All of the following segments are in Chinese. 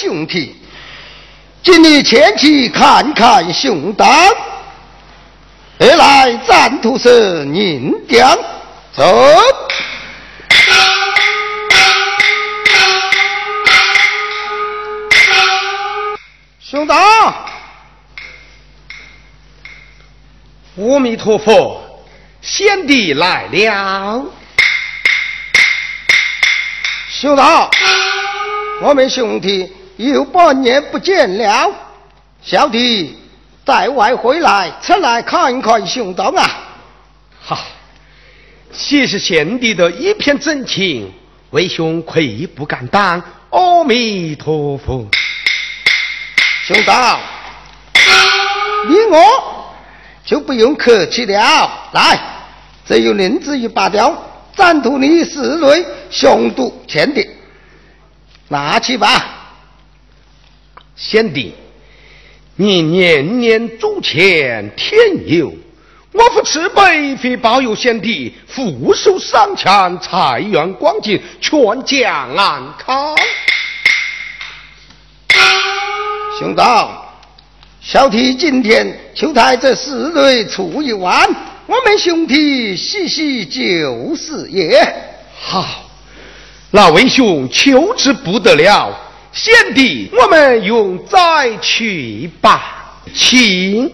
兄弟，今日前去看看兄长，二来暂图是宁江走。兄长，阿弥陀佛，贤弟来了。兄长，我们兄弟有半年不见了，小弟在外回来，出来看一看兄长啊。哈，谢谢贤弟的一片真情，为兄愧不敢当。阿弥陀佛。兄长，你我就不用客气了。来，这有银子一把吊，暂图你四类雄度前的，拿去吧。先帝，你年年铸钱天佑，我父慈悲非保佑先帝福寿三千，财源广进，全家安康。兄长，小弟今天就在这寺内出一万，我们兄弟洗洗就是也。好，那位兄求之不得了，贤弟，我们用再去吧，请。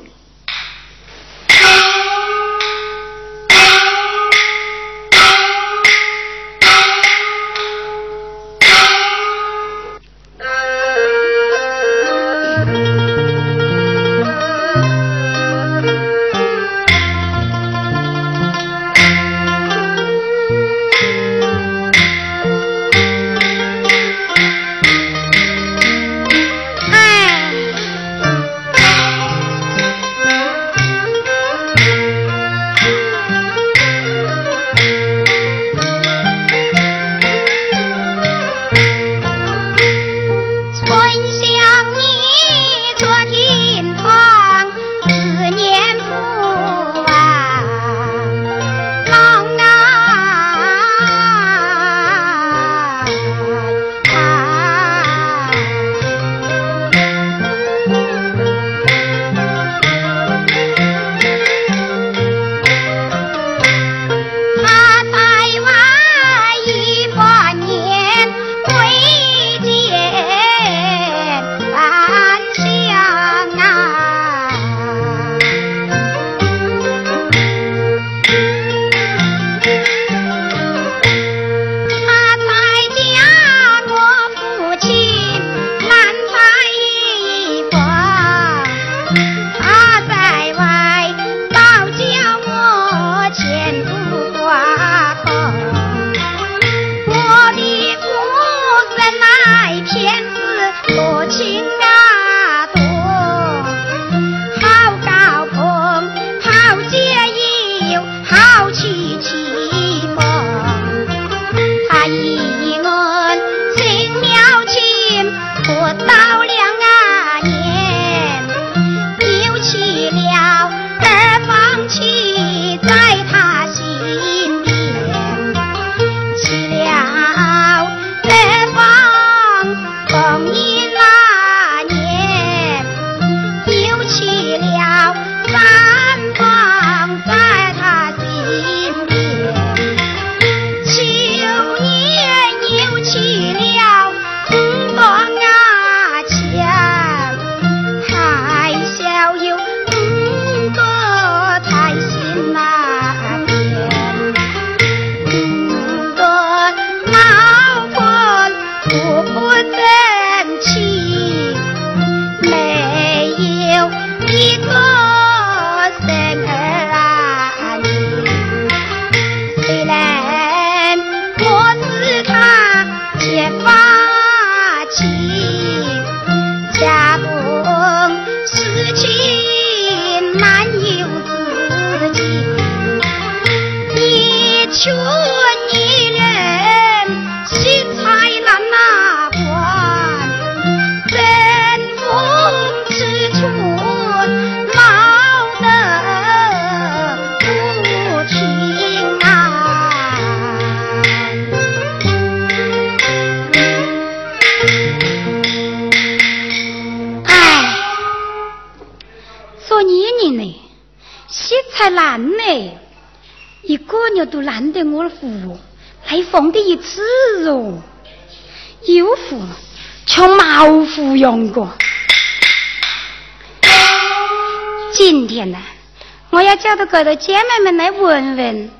要叫到各位姐妹们来问问，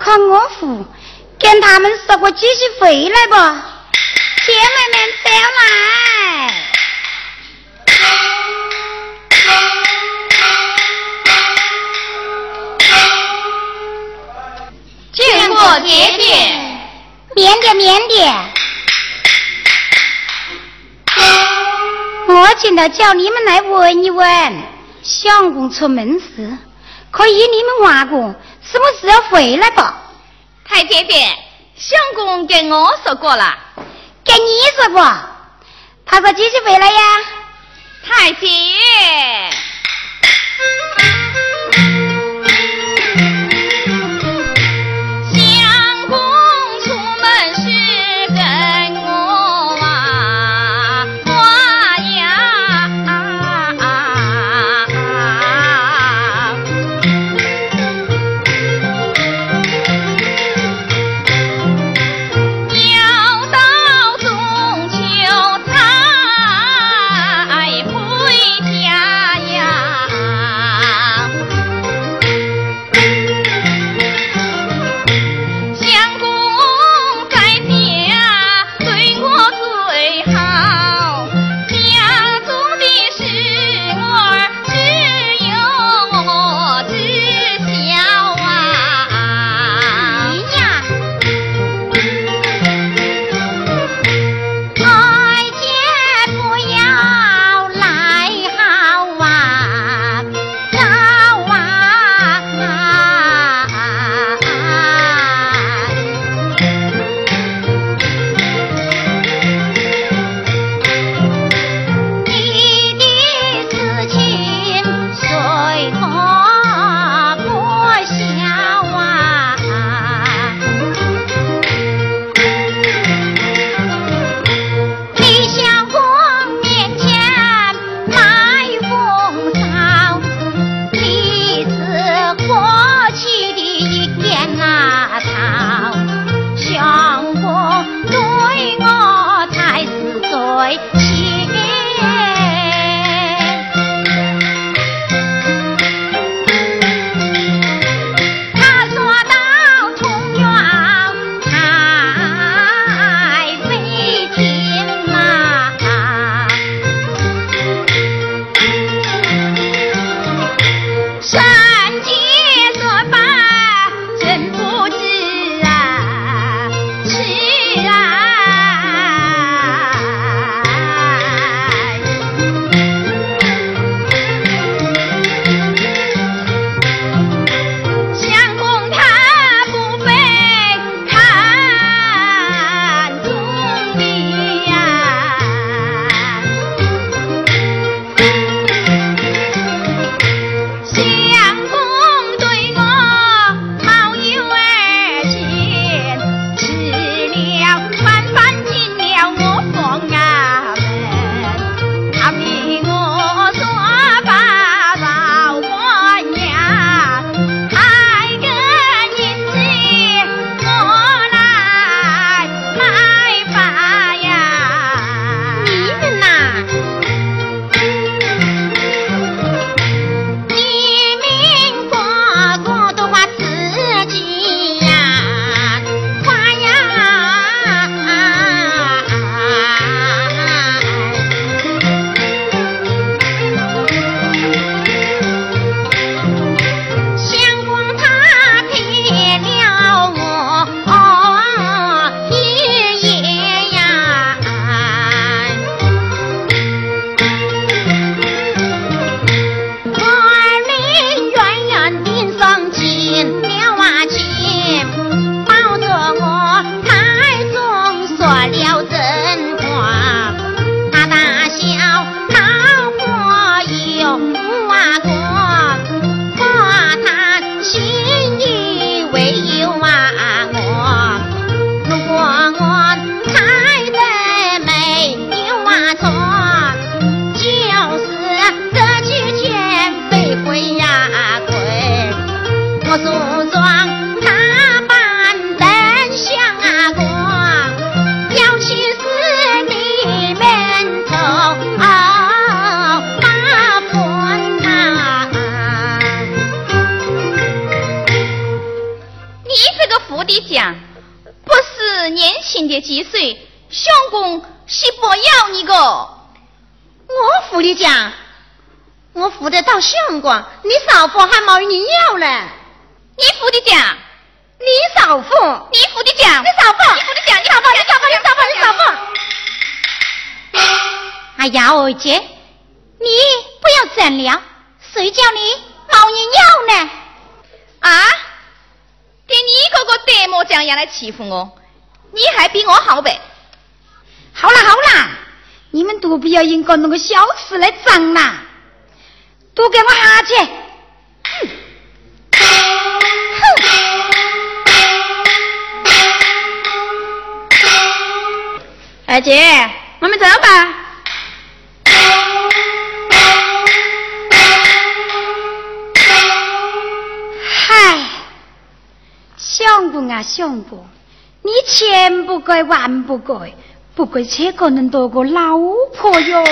看我父跟他们说过继续回来不？姐妹们走来。见过姐姐，免点免点。我今天叫你们来问一问，相公出门时，可以你们话过，什么时候回来吧？太姐姐，相公跟我说过了，跟你说过，他说几时回来呀。太姐。不哥，不过这个能多个老婆哟。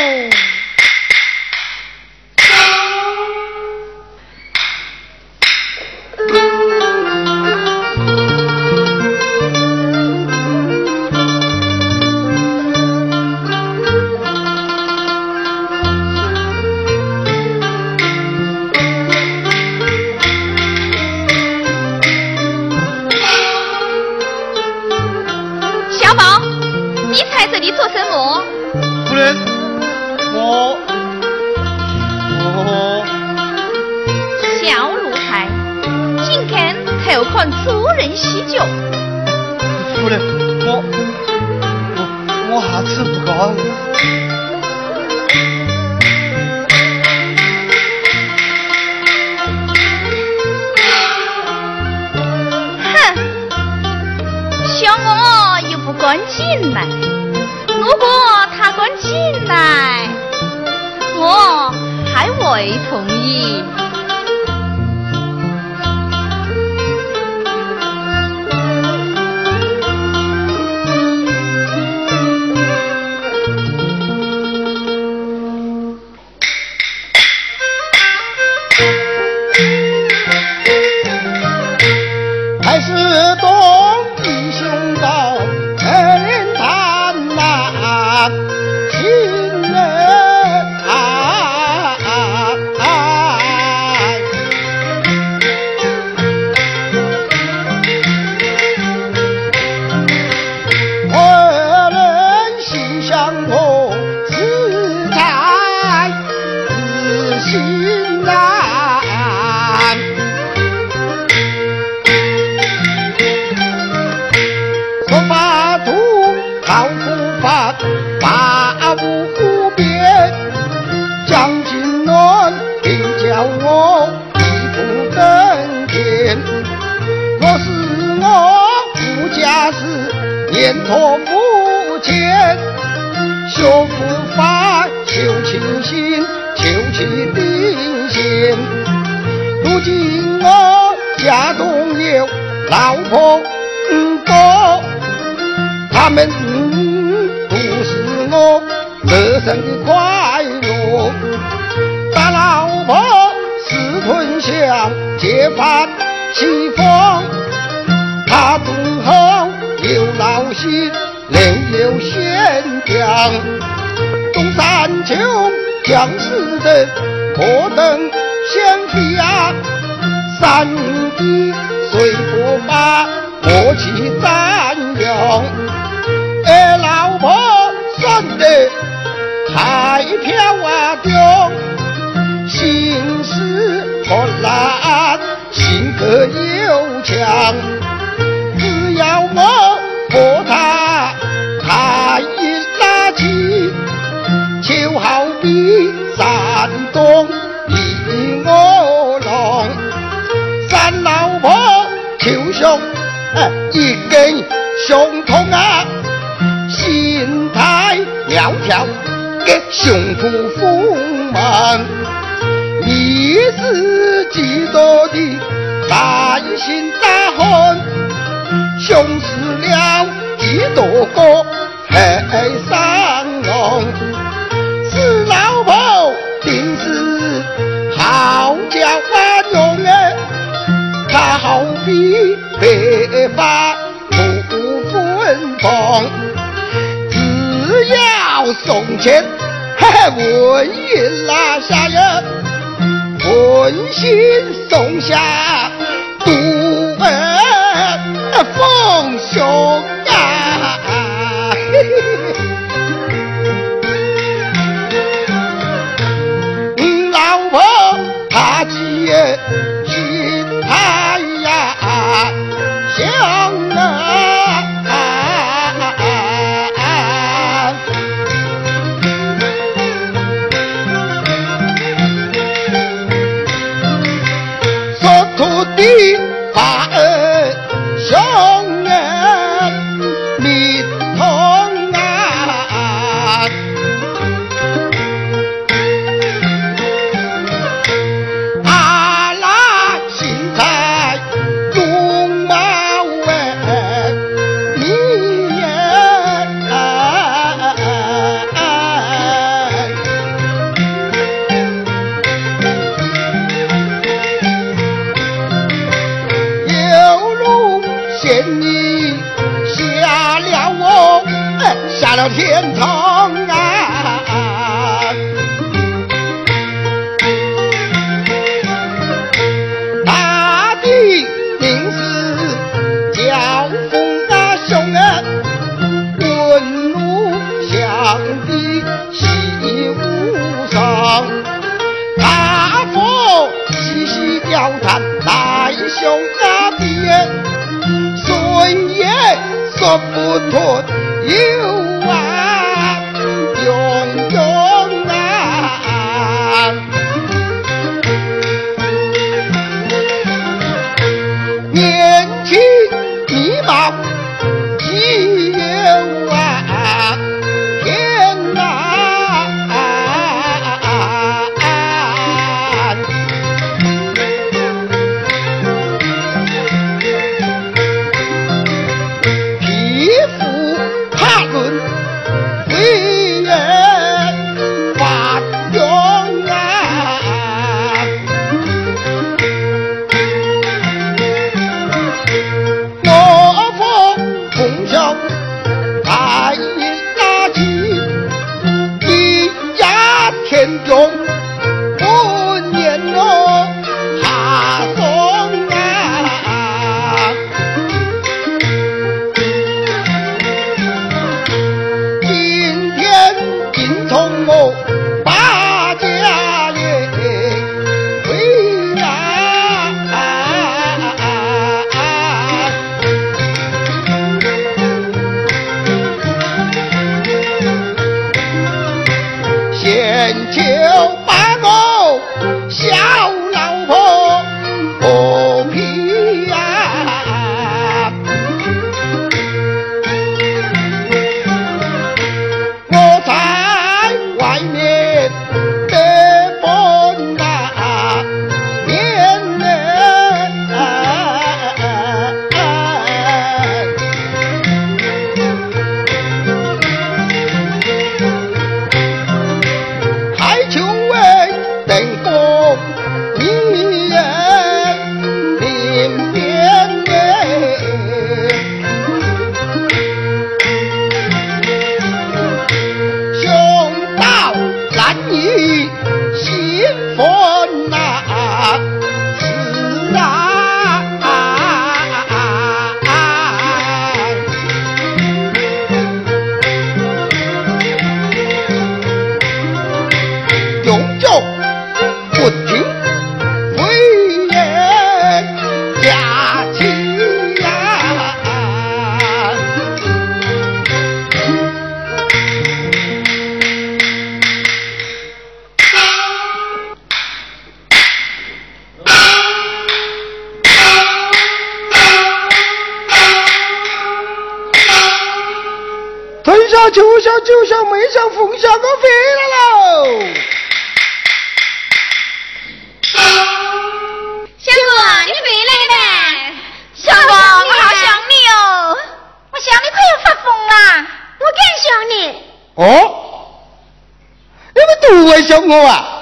我啊？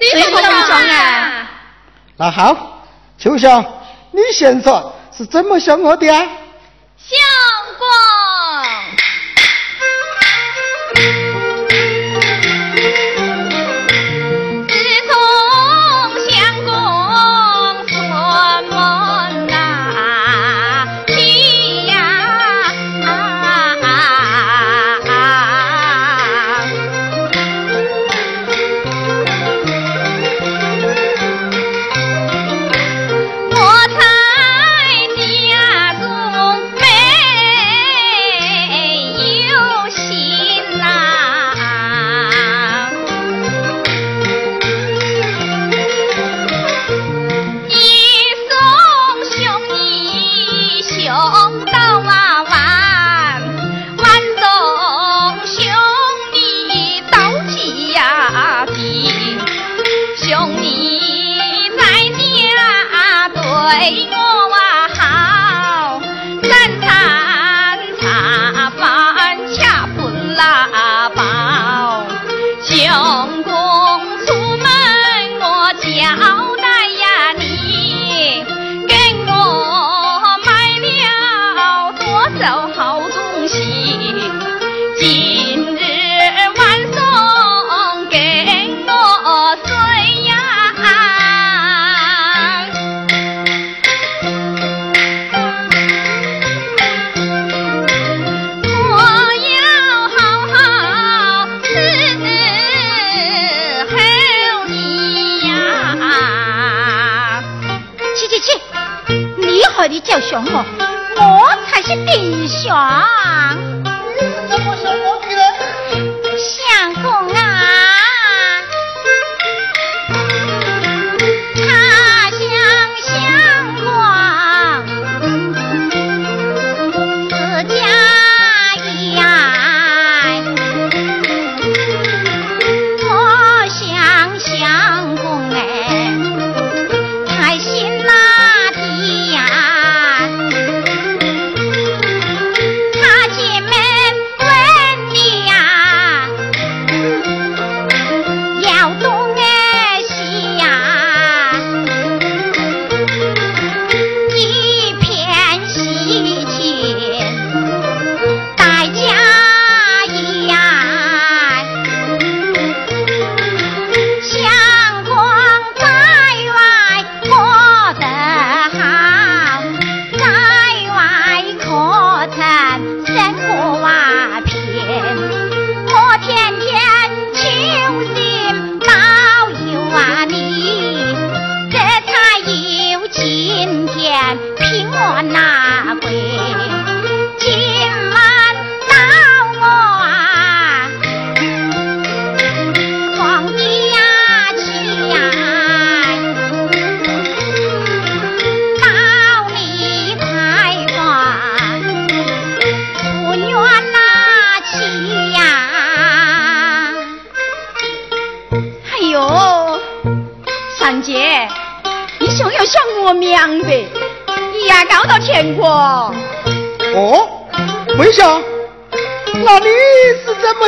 谁不能啊？那好，秋香，你先说是怎么想我的啊？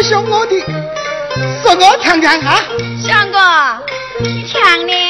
想我的，说我强强啊！强哥，你强呢？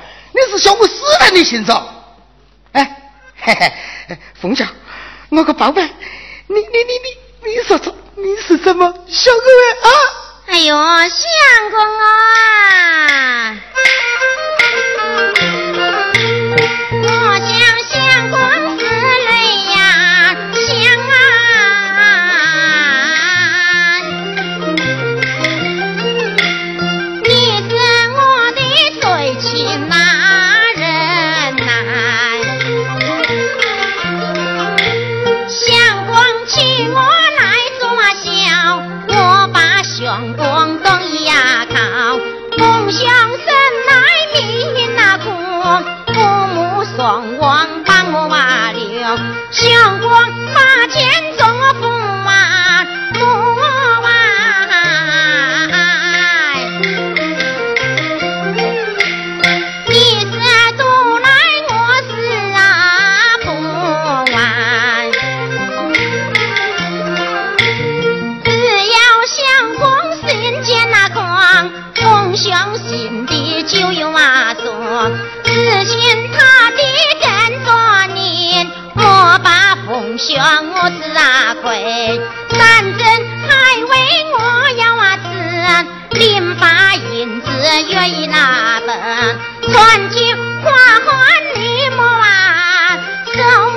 你是想我死了你心上？哎，嘿嘿，凤霞，我个宝贝，你你你你你说说，你是怎么想我啊？哎呦，相公啊！把风向我是阿贵，三真还为我要啊吃，零把银子愿意拿本，传酒花欢你莫啊，收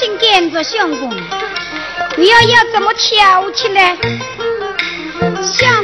然你有心跟着相公，你要要怎么挑起呢？相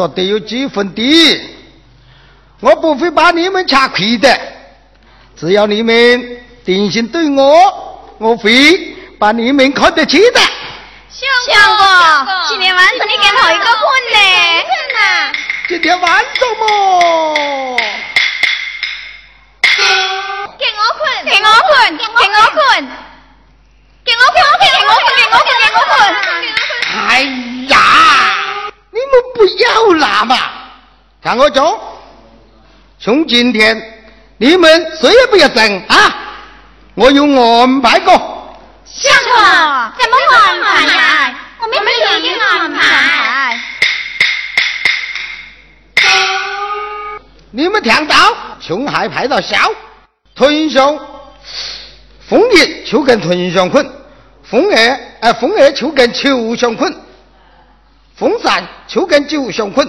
说得有几分的，我不会把你们吃亏的。只要你们定心对我，我会把你们看得起的。相公，今天晚上你跟我一个困呢？今天晚上么？给我困，给我困，给我困，给我混，给我混，给我混，给我困，哎呀，你们不要拿嘛！看我讲，从今天你们谁也不要争啊！我有安排过。相公，怎么安排呀？我们没有安排。你们听到？熊孩派到小，屯上枫叶就跟屯上捆，枫叶哎枫叶就跟球上捆，风扇就跟酒相困，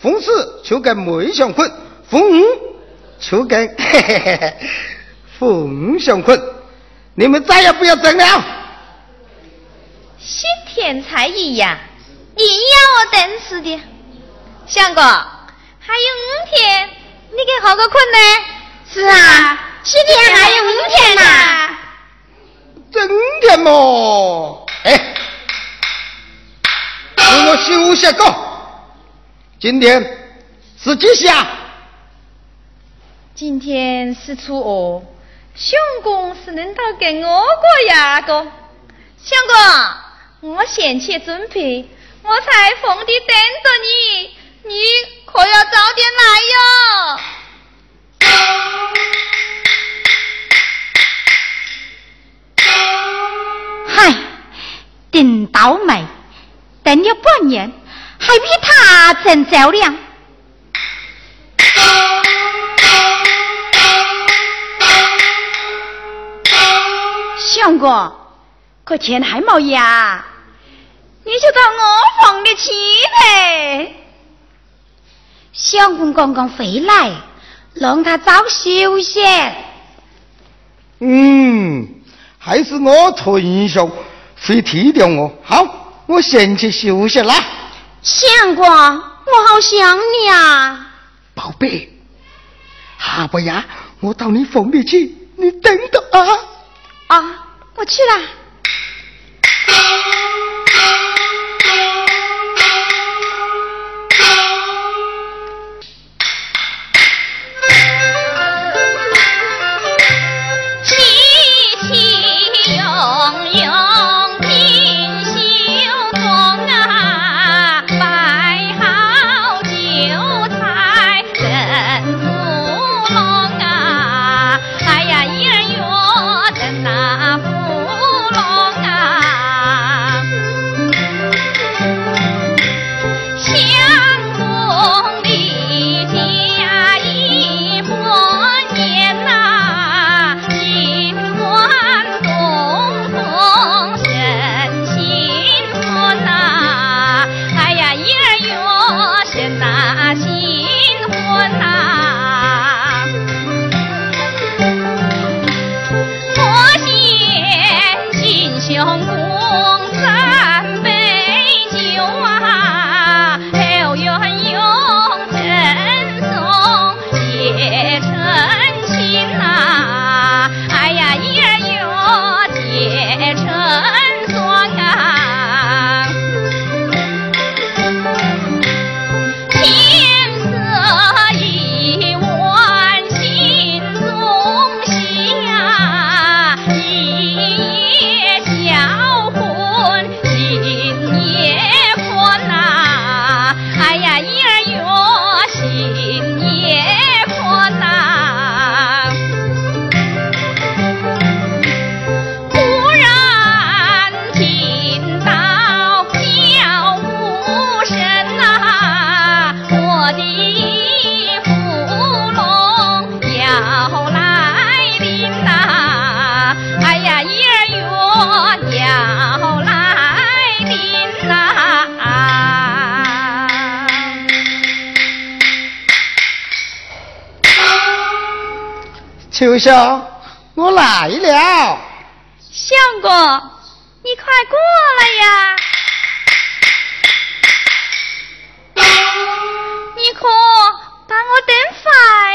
逢四就跟梅相困，逢五就跟嘿嘿嘿嘿凤上捆。你们再也不要争了。新天才一样，硬要我等死的。相公，还有五天，你给好个困呢？是啊，七天还有五天呐。真的么？哎，让我休息个。今天是几下？今天是初二，相公是能到给我过呀个。相公，我先去准备，我在房里等着你，你可要早点来哟。嗨，顶倒霉，等了半年，还比他成较量。相公，可钱还没呀？你就到我房里去呗。相公刚刚回来，让他早休息。嗯，还是我屯兄会替掉我。好，我先去休息啦。相公，我好想你啊，宝贝。哈不呀，我到你房里去，你等等啊。啊，我去了。秋香，我来了。相公，你快过来呀！你可把我等坏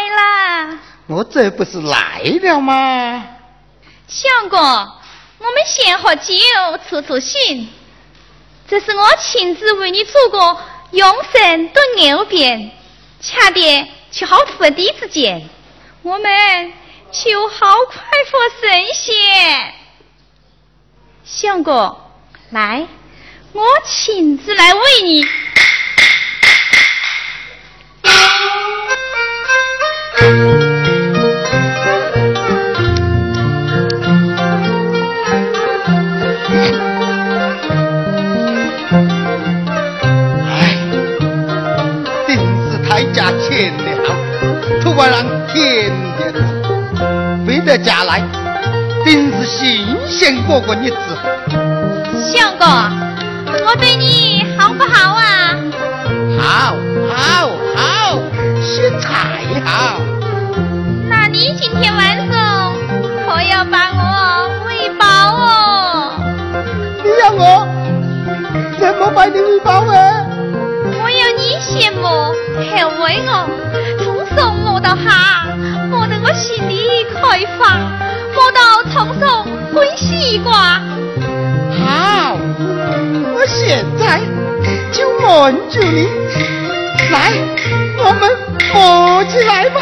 了。我这不是来了吗？相公，我们先喝酒出出心。这是我亲自为你做过永生炖牛鞭，恰点去好土地之间，我们。求好快活神仙，相公，来，我亲自来为你。新鲜过过日子。相公，我对你好不好啊？好，好，好，是太好。那你今天晚上可要把我喂饱哦？你要我怎么把你喂饱啊！我要你羡慕，后为我从上摸到下，摸得我心里开放，摸到从上滚西瓜。好，我现在就瞒住你，来，我们摸起来吧。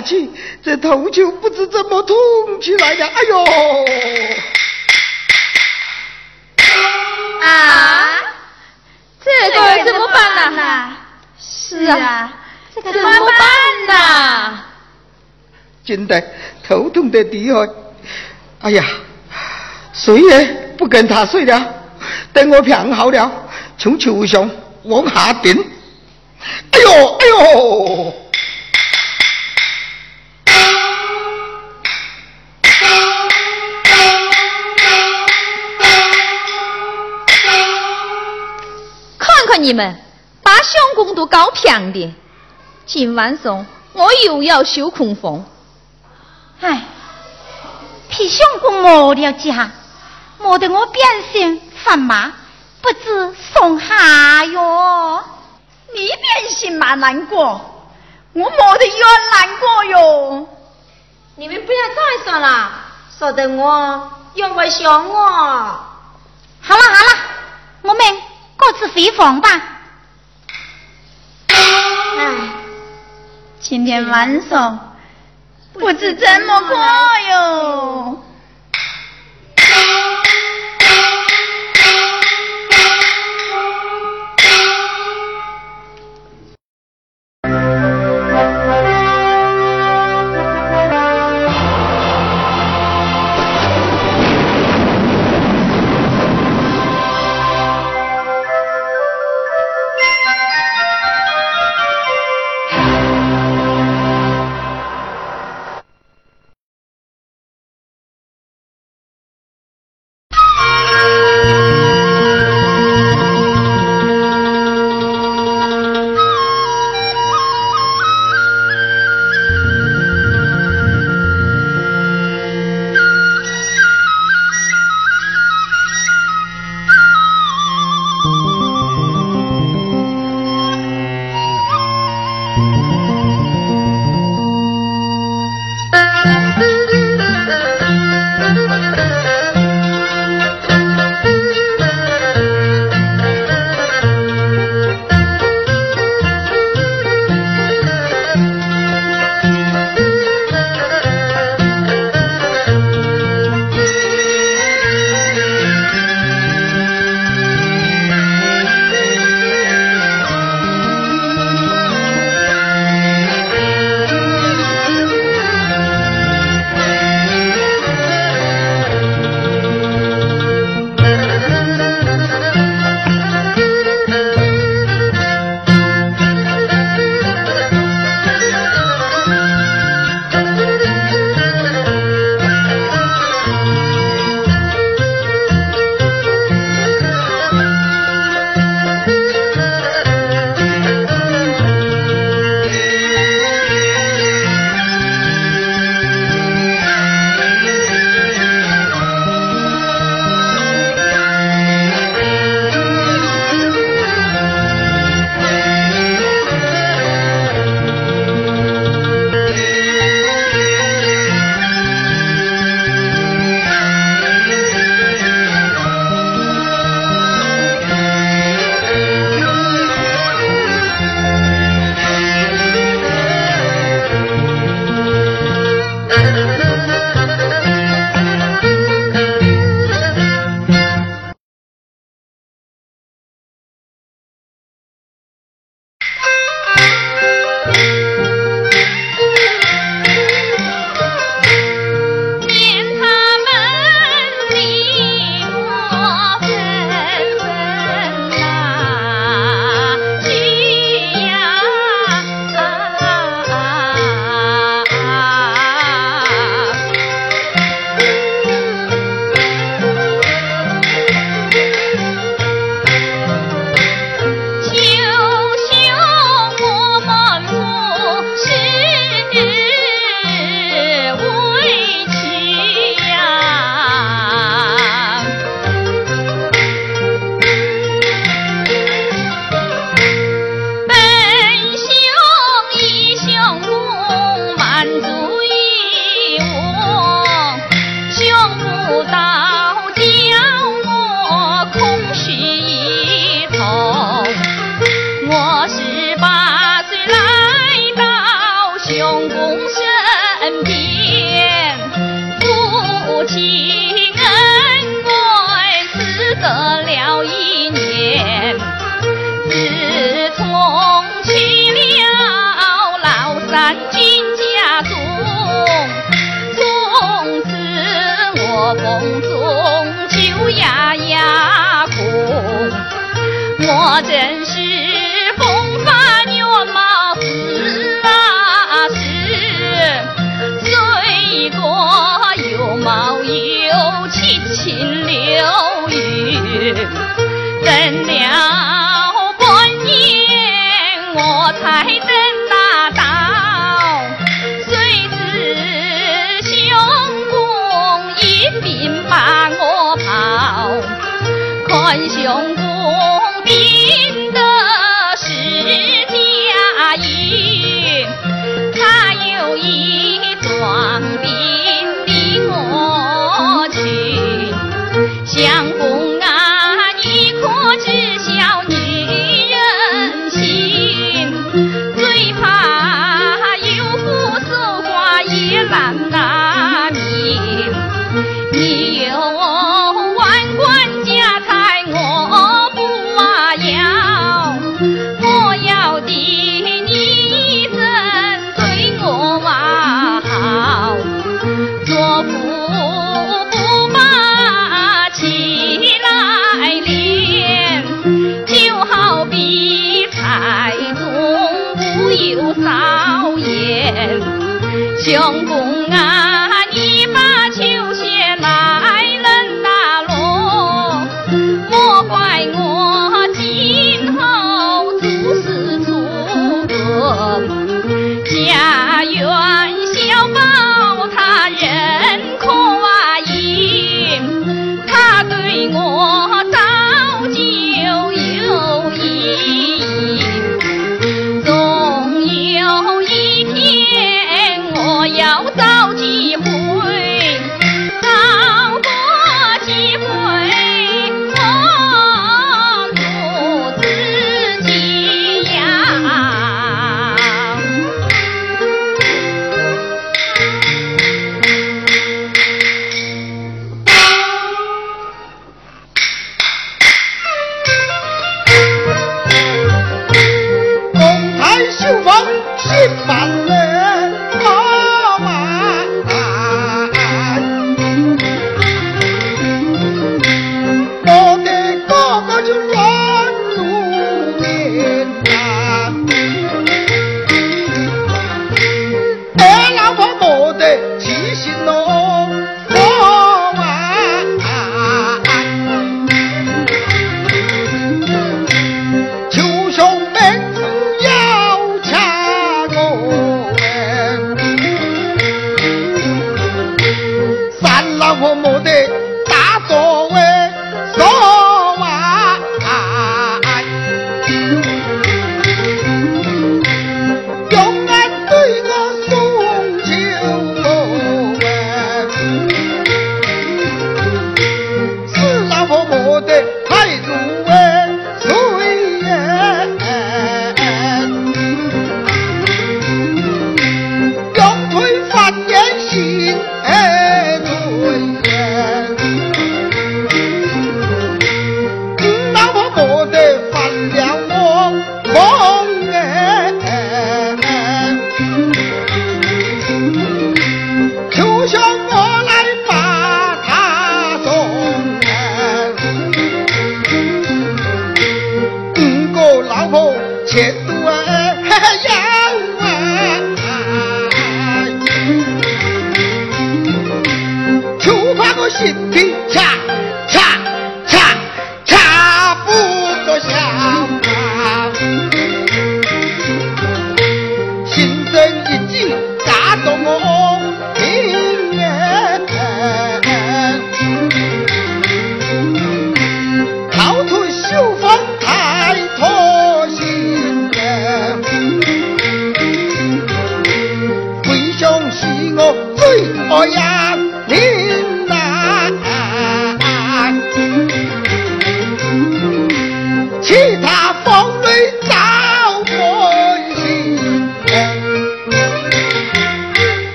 这头就不知怎么痛起来了。哎呦，啊，这个怎么办呢？是啊，这个怎么办呢？真的头痛的厉害。哎呀，谁也不跟他睡了，等我病好了，从树上往下顶。哎呦，哎呦！你们，把相公都搞偏的。今晚上我又要修空房。哎，替相公磨了家，磨得我变心犯麻，不知送下哟。你变心嘛难过，我磨得越难过哟。你们不要再说了，说得我又会想我。好了好了，我们各自回房吧。唉，今天晚上不知怎么过哟。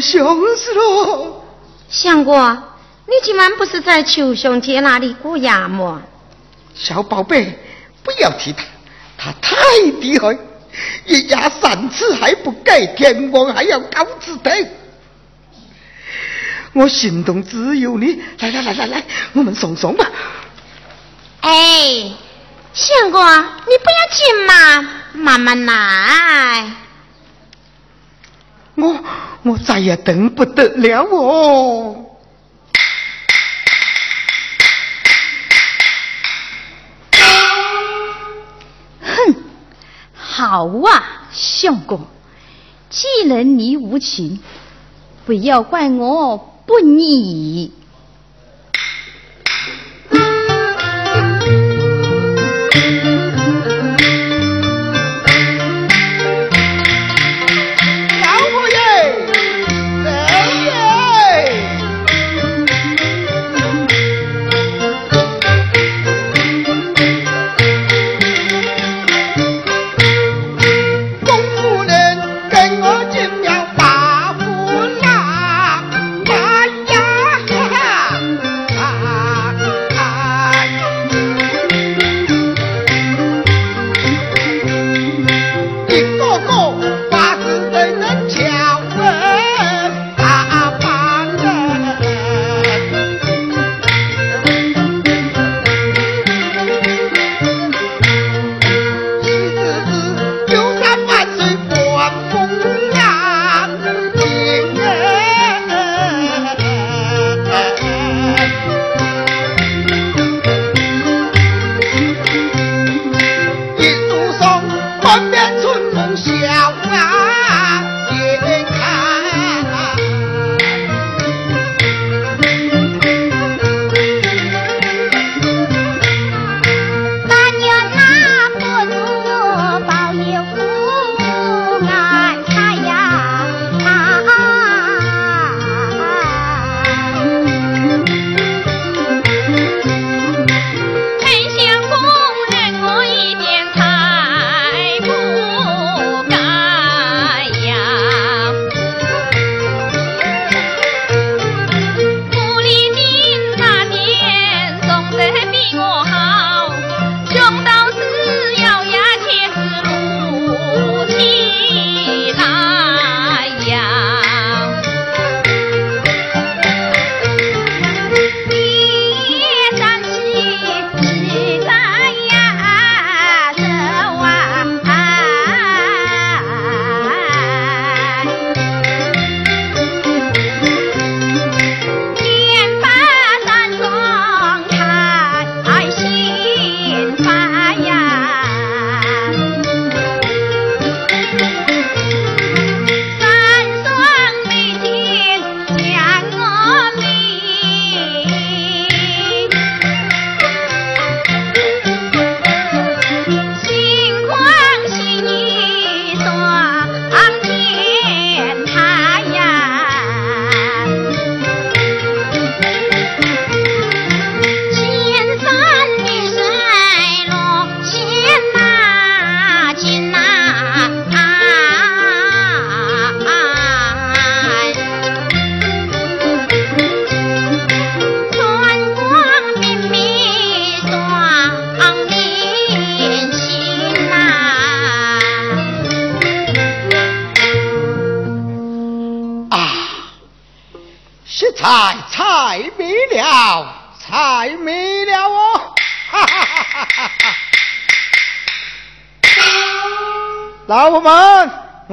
想死了，相公，你今晚不是在秋香姐那里过夜吗？小宝贝，不要提他，他太厉害，一夜三次还不给，天王还要高辞的。我心中只有你，来来来来来，我们送送吧。哎，相公，你不要急嘛，慢慢来。我我再也等不得了哦。哼，好啊，相公，既然你无情，不要怪我不义。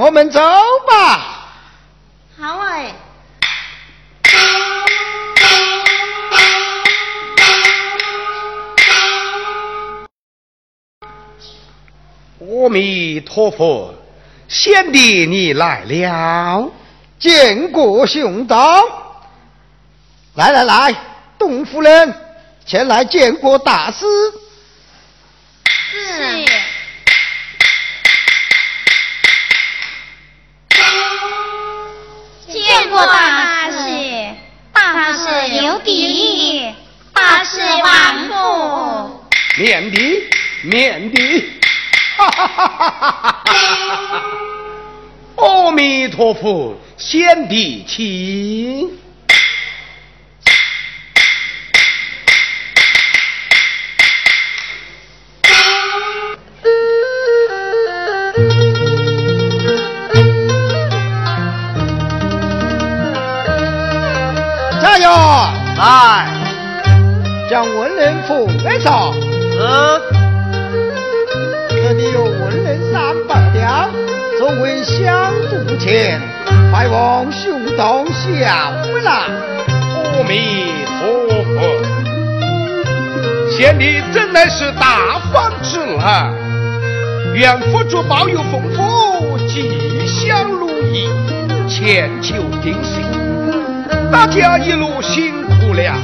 我们走吧。好哎。阿弥陀佛，贤弟你来了，见过兄长。来来来，董夫人，前来见过大师。是。过大事，大事有礼，大事万福。面的，面的。哈哈哈哈哈哈！阿弥陀佛，贤弟请。来，将文人府来上。是。这里有文人三百两，作为相助钱，还望兄长晓不啦？阿弥陀佛，贤弟真乃是大方之人，愿佛祖保佑丰富，吉祥如意，千秋定兴。大家一路辛姑娘，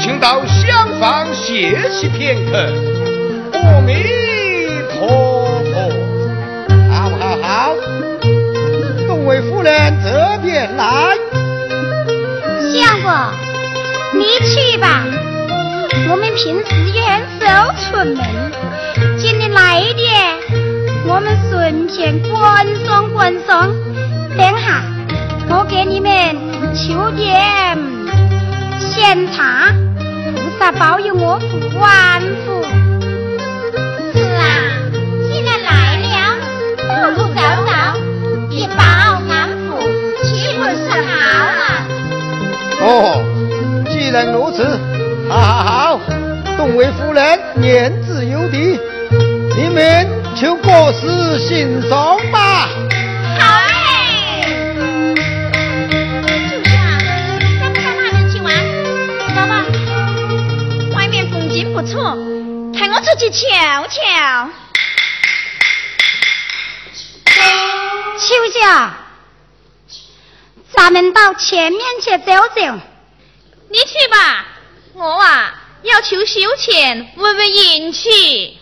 请到厢房歇息片刻。阿弥。陀佛，好好好，众位夫人这边来。相公，你去吧，我们平时也很守出门，今天来点，我们顺便观赏观赏。等下，我给你们求点仙茶，菩萨保佑我福万福。是啊。既然来了，不如走走，一饱安福，岂不是好啊？哦，既然如此，好好好，众位夫人言之有理，你们就各自欣赏吧。好错，陪我出去瞧瞧。秋家，咱们到前面去走走。你去吧，我啊要求休钱问问运气。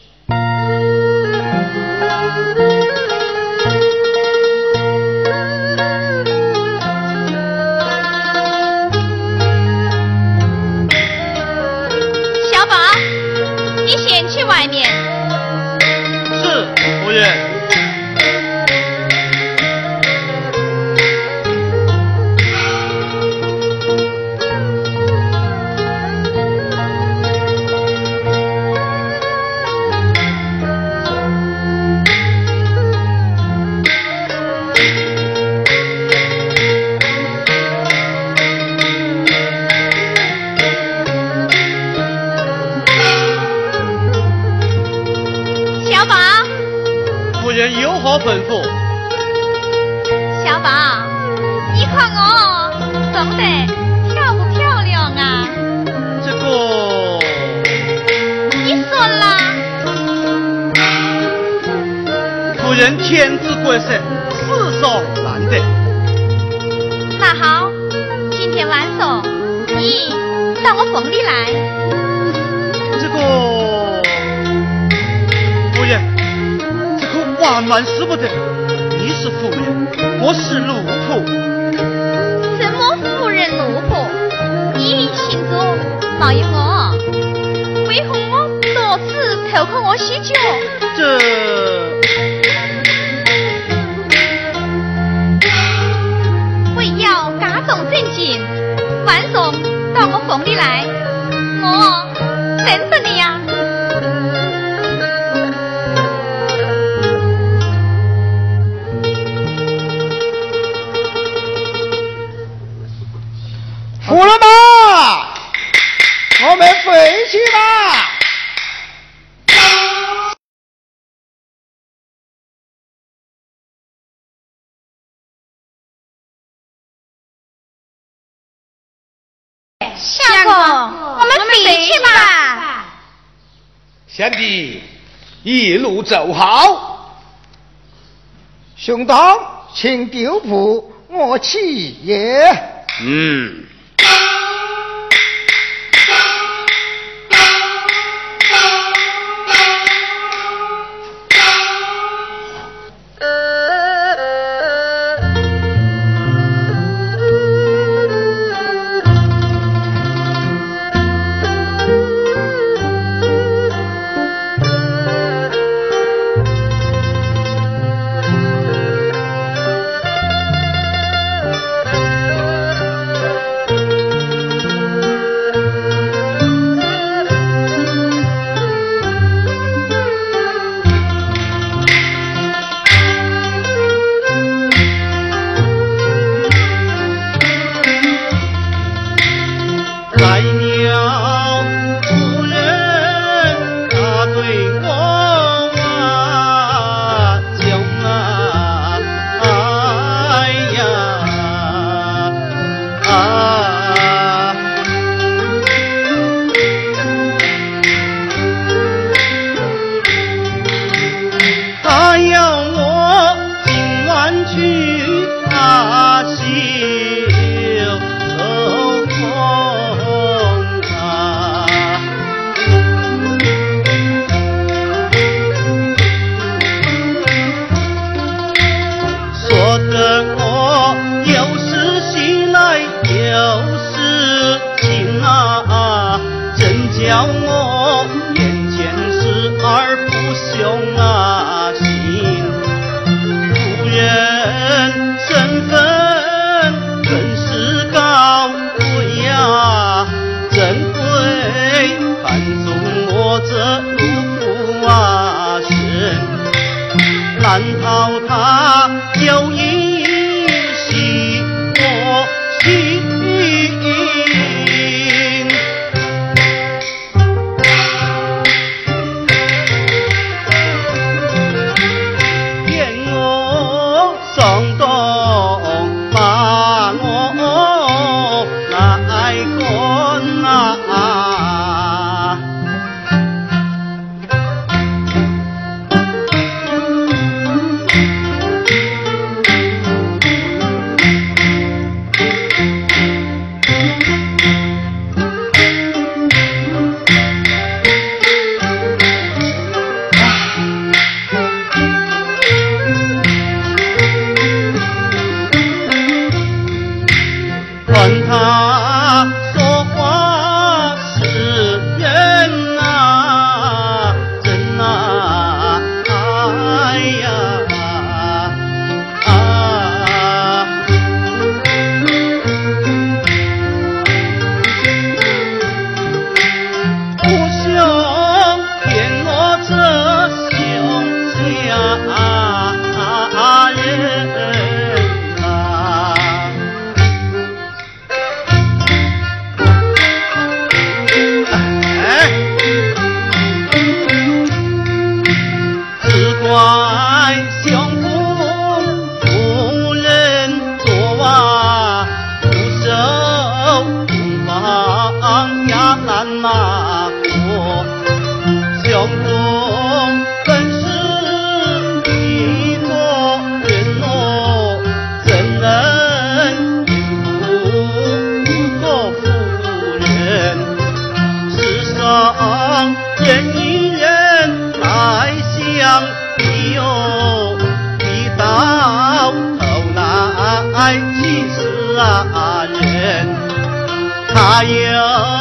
到我房里来。这个，夫人。万万使不得！你是夫人，我是奴仆。什么夫人奴仆？你姓周，冒有我，为何我多次投靠我喜酒？这相公，我们回去吧。贤弟，一路走好。兄长，请丢步，我去也。嗯。有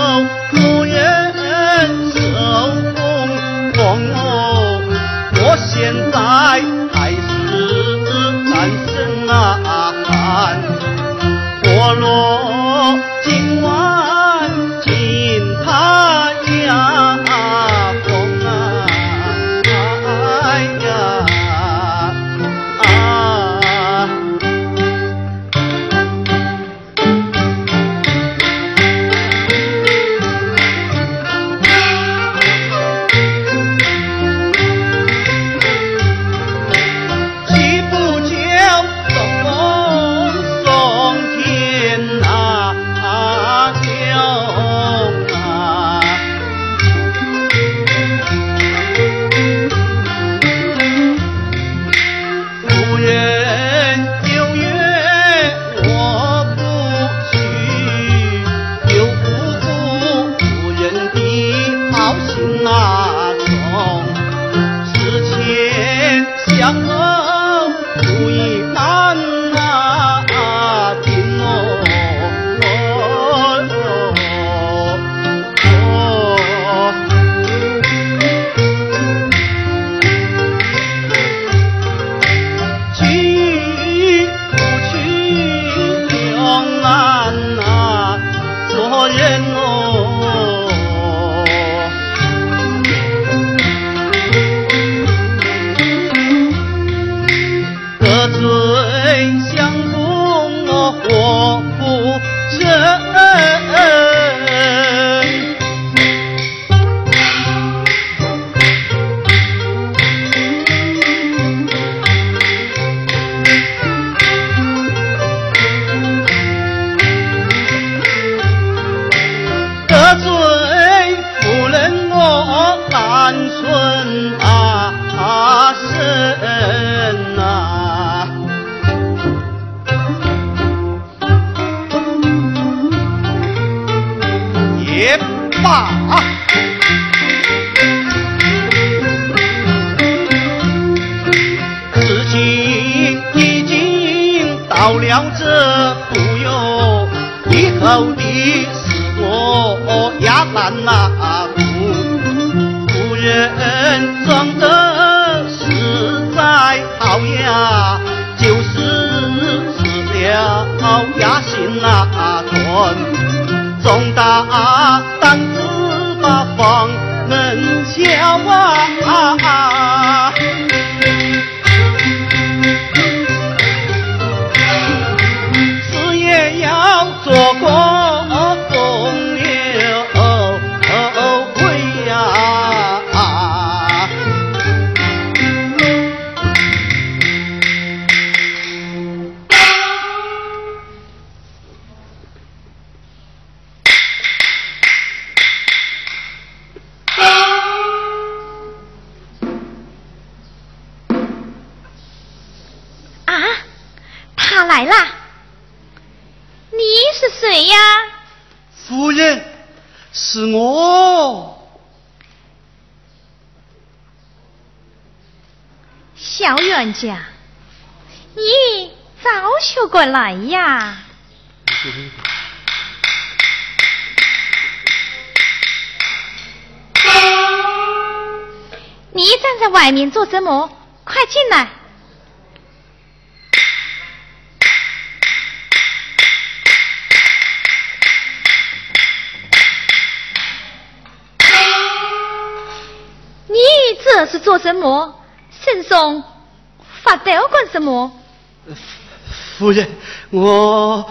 我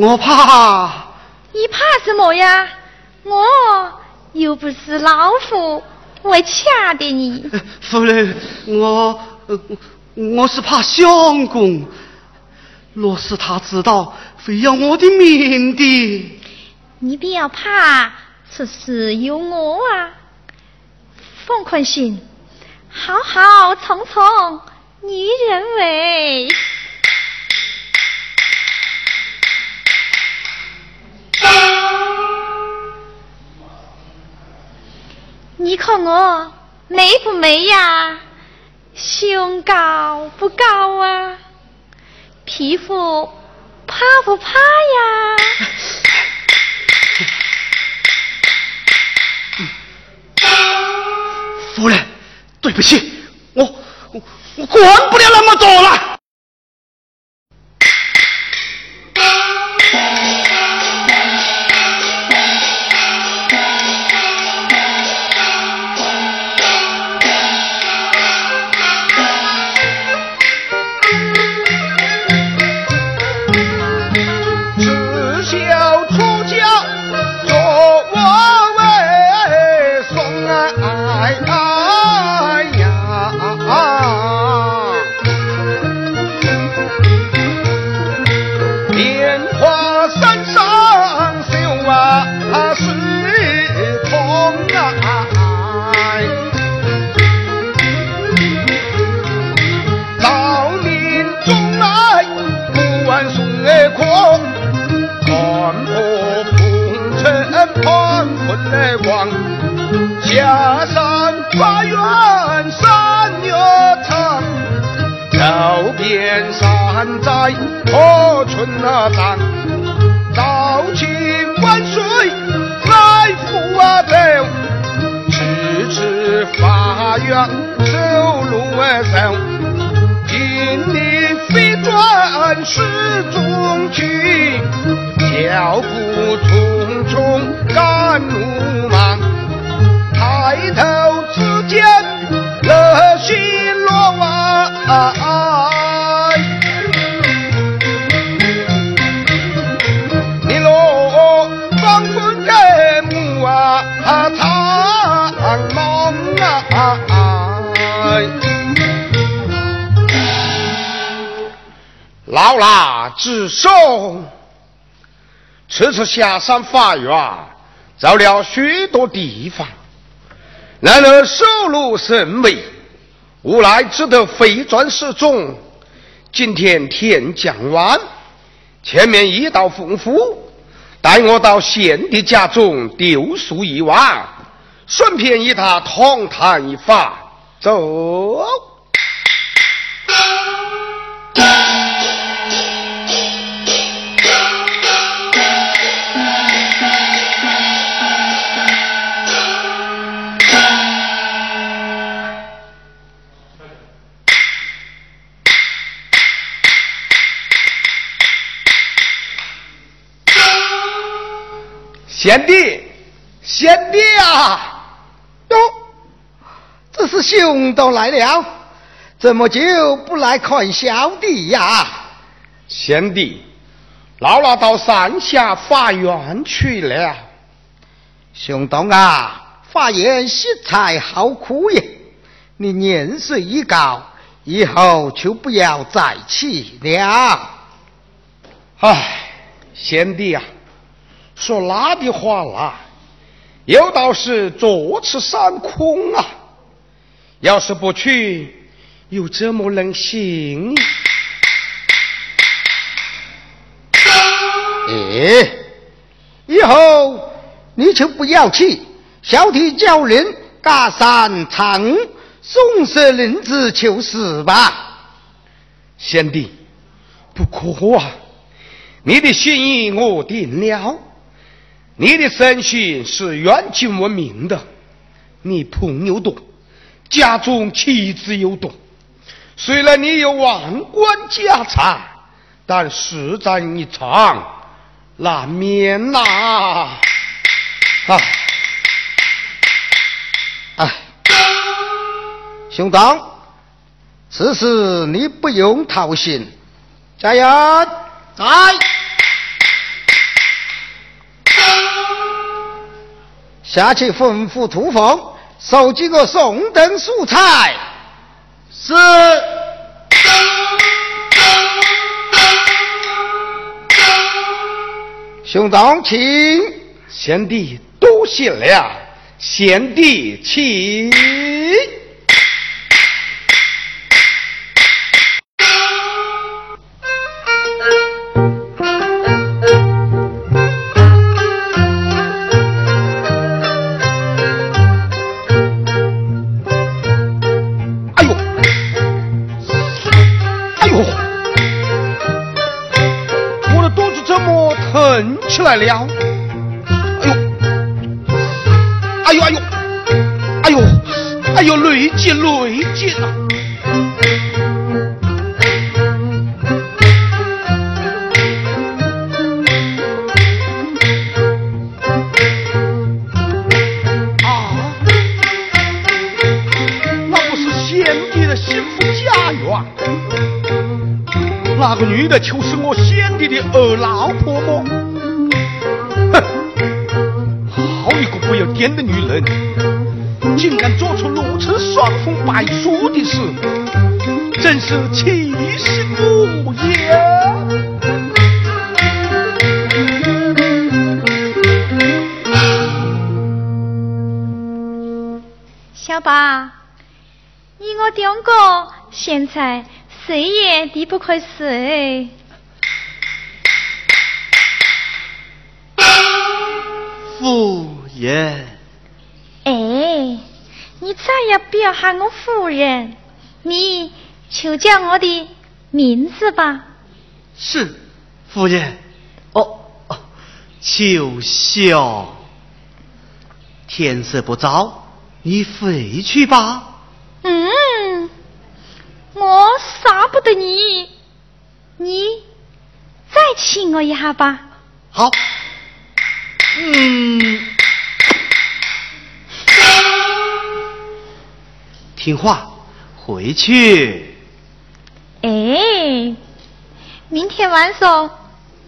我怕。你怕什么呀？我又不是老虎，会掐的你。夫人，我我是怕相公，若是他知道，会要我的命的。你不要怕，此事有我啊，冯坤心。好好从从，女人味。你看我美不美呀？胸高不高啊？皮肤怕不怕呀？夫人。对不起，我我我管不了那么多了。下山发愿，走了许多地方，然而收入甚微，无奈只得飞转石中。今天天将晚，前面一道吩咐，带我到贤弟家中丢宿一晚，顺便与他同谈一番。走。贤弟，贤弟啊！哟，这是兄都来了，怎么就不来看小弟呀？贤弟，老衲到山下发愿去了。兄弟啊，发言惜才好苦也。你年岁已高，以后就不要再去了。唉，贤弟啊！说哪的话啦？有道是坐吃山空啊！要是不去，又怎么能行？哎，以后你就不要去，小弟叫人大山场送色令子求死吧。贤弟，不可啊！你的心意我定了。你的身讯是远近闻名的，你朋友多，家中妻子又多，虽然你有万贯家产，但实战一场，难免呐。啊，哎，兄长，此事你不用操心。加油在。下去吩咐土房收几个送灯素材。是。兄长，请。贤弟多谢了。贤弟，请。来了！哎呦，哎呦，哎呦，哎呦，哎呦，累劲累劲啊！啊，那不是贤弟的幸福家园？那个女的就是我贤弟的二老婆婆？点的女人，竟敢做出如此双风败俗的事，真是气死我也！小八，你我两个现在谁也离不开谁。夫。爷，哎，你再也不要喊我夫人，你就叫我的名字吧。是，夫人。哦哦，秋晓，天色不早，你回去吧。嗯，我舍不得你，你再亲我一下吧。好。嗯，听话，回去。哎，明天晚上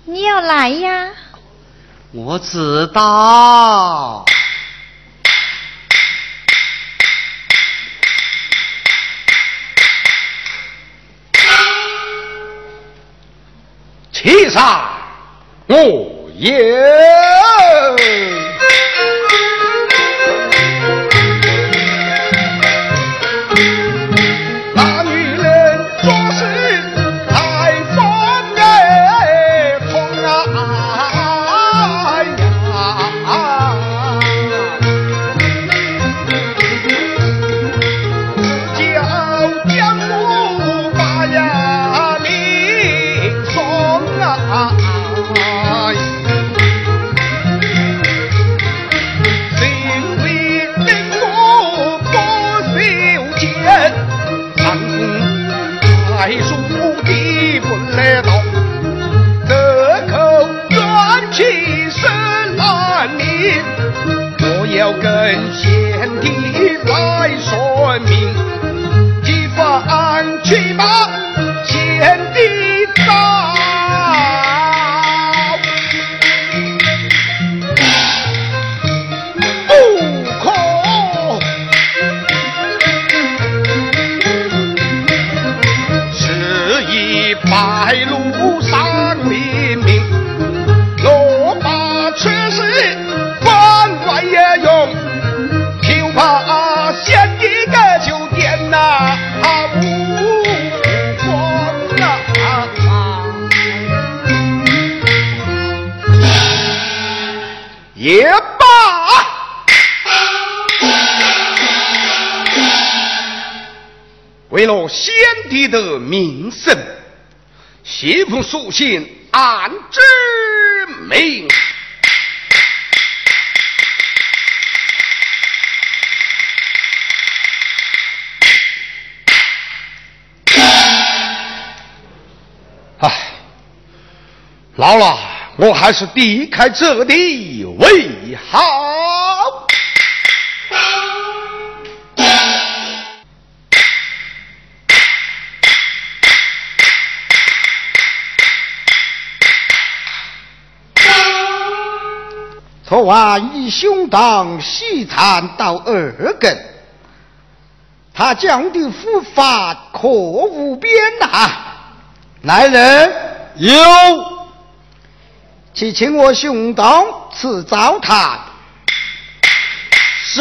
你要来呀？我知道。七杀，我。也罢。为了先帝的名声，谢奉属性安之命。唉，老了，我还是离开这里为好。昨晚以兄当西残到二根，他讲的佛法可无边呐！来人，有，去请我兄当吃早谈。是。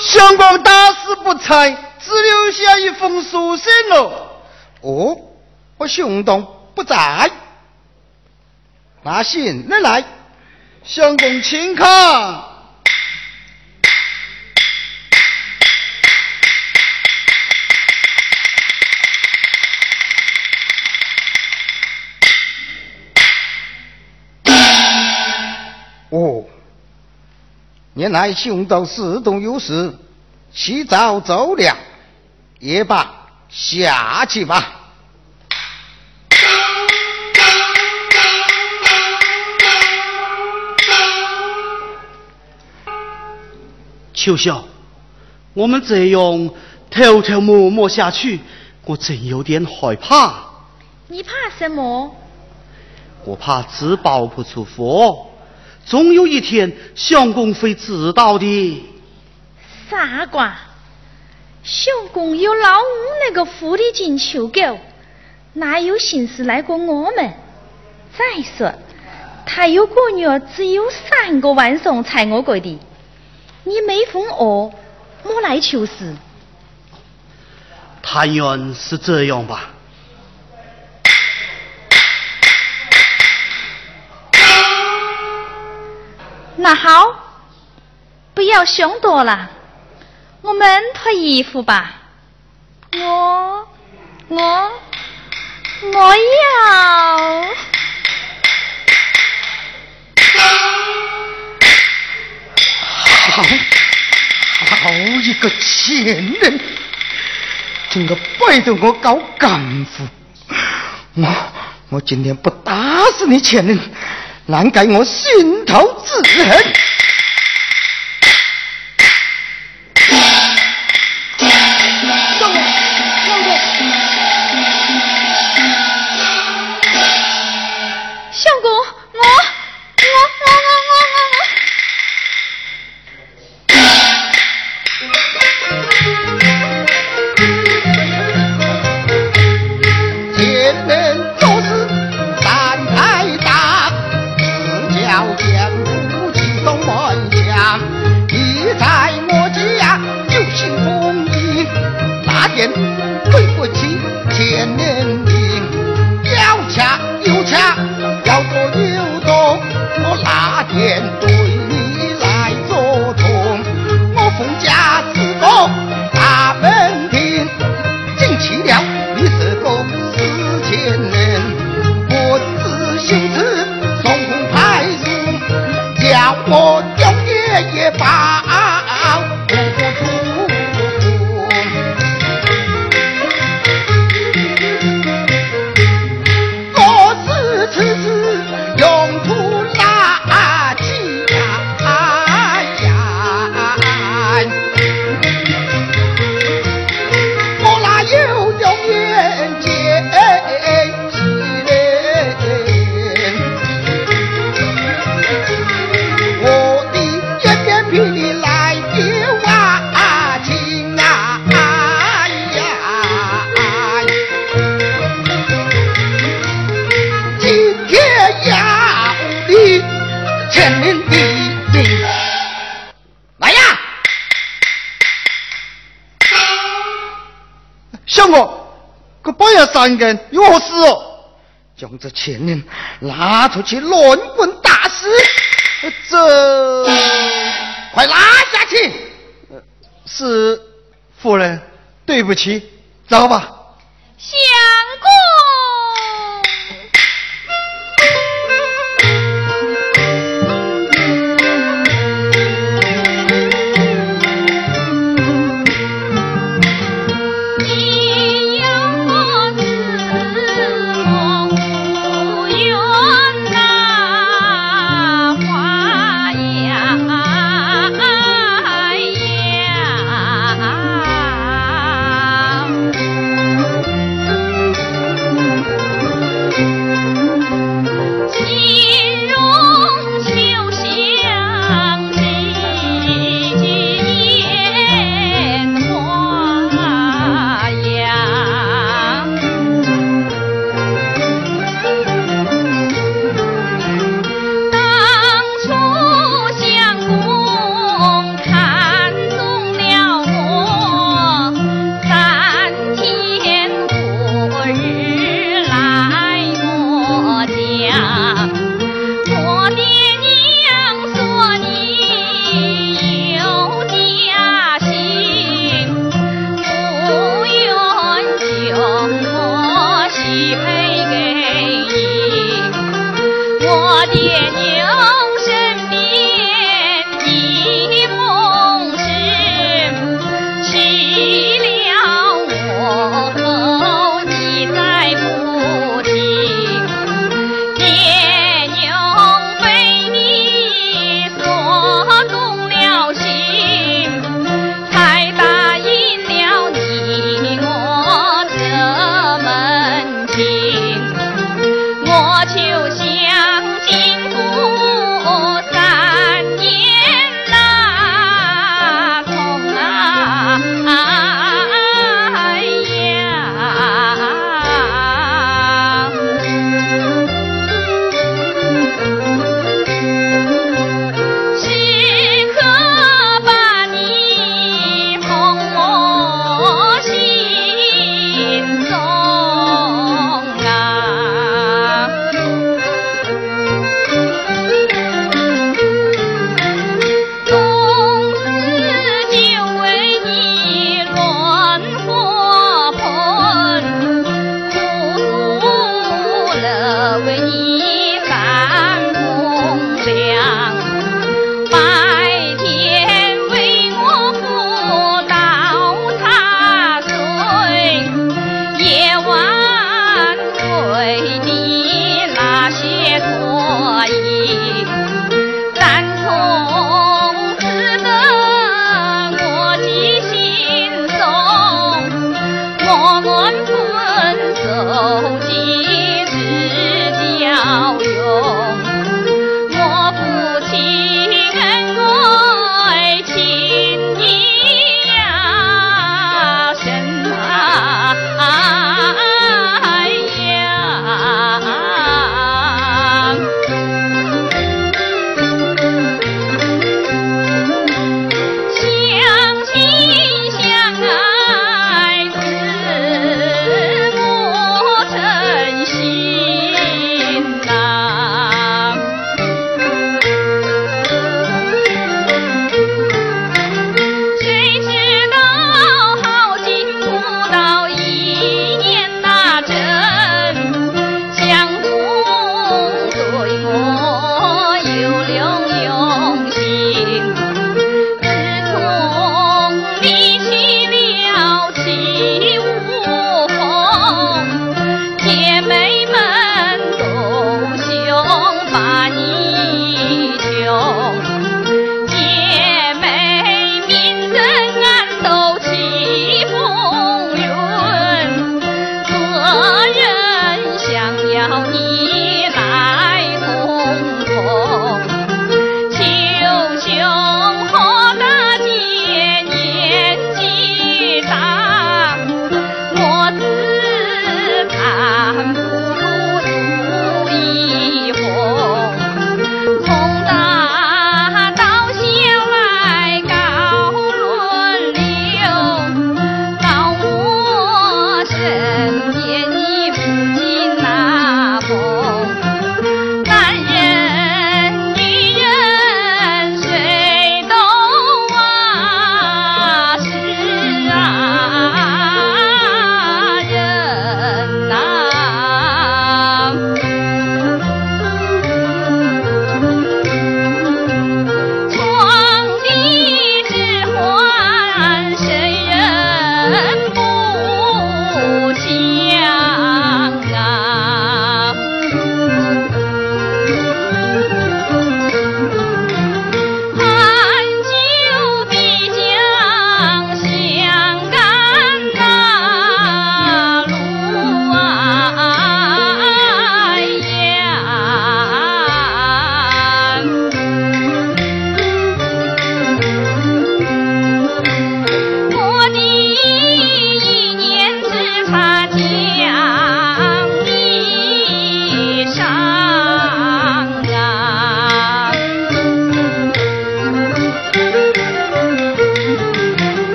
相公大事不才。只留下一封书信了。哦，我兄东不在，拿信来来，相公请看。哦，原来兄道事东有事，起早走了。也罢，下去吧。秋晓，我们这样偷偷摸摸下去，我真有点害怕。你怕什么？我怕纸包不出火，总有一天相公会知道的。傻瓜！相公有老五那个狐狸精求狗，哪有心思来过我们？再说，他有个女儿，只有三个晚上才我过的。你没封饿，莫来求事。他原是这样吧？那好，不要凶多了，我们脱衣服吧。我我我要。好，好一个贱人，竟个背着我搞干部！我我今天不打死你贱人，难解我心头之恨。三根有何事哦？将这钱人拉出去乱棍打死！这快拉下去！是夫人，对不起，走吧。相公。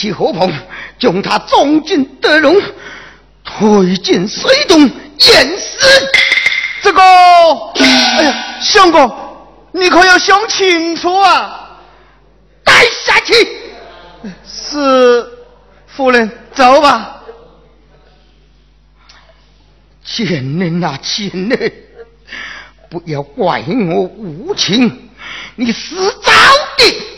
起火炮，将他装进德容，推进水洞淹死。这个，哎呀，相公，你可要想清楚啊！带下去。是，夫人，走吧。贱人啊，贱人。不要怪我无情，你死早的！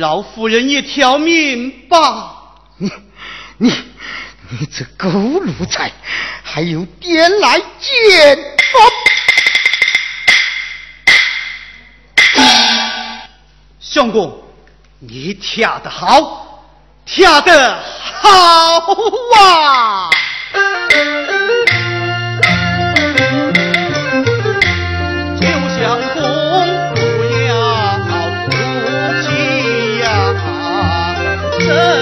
饶夫人一条命吧。你，你，你这狗奴才，还有点来见我！相公，你跳得好，跳得好啊！love.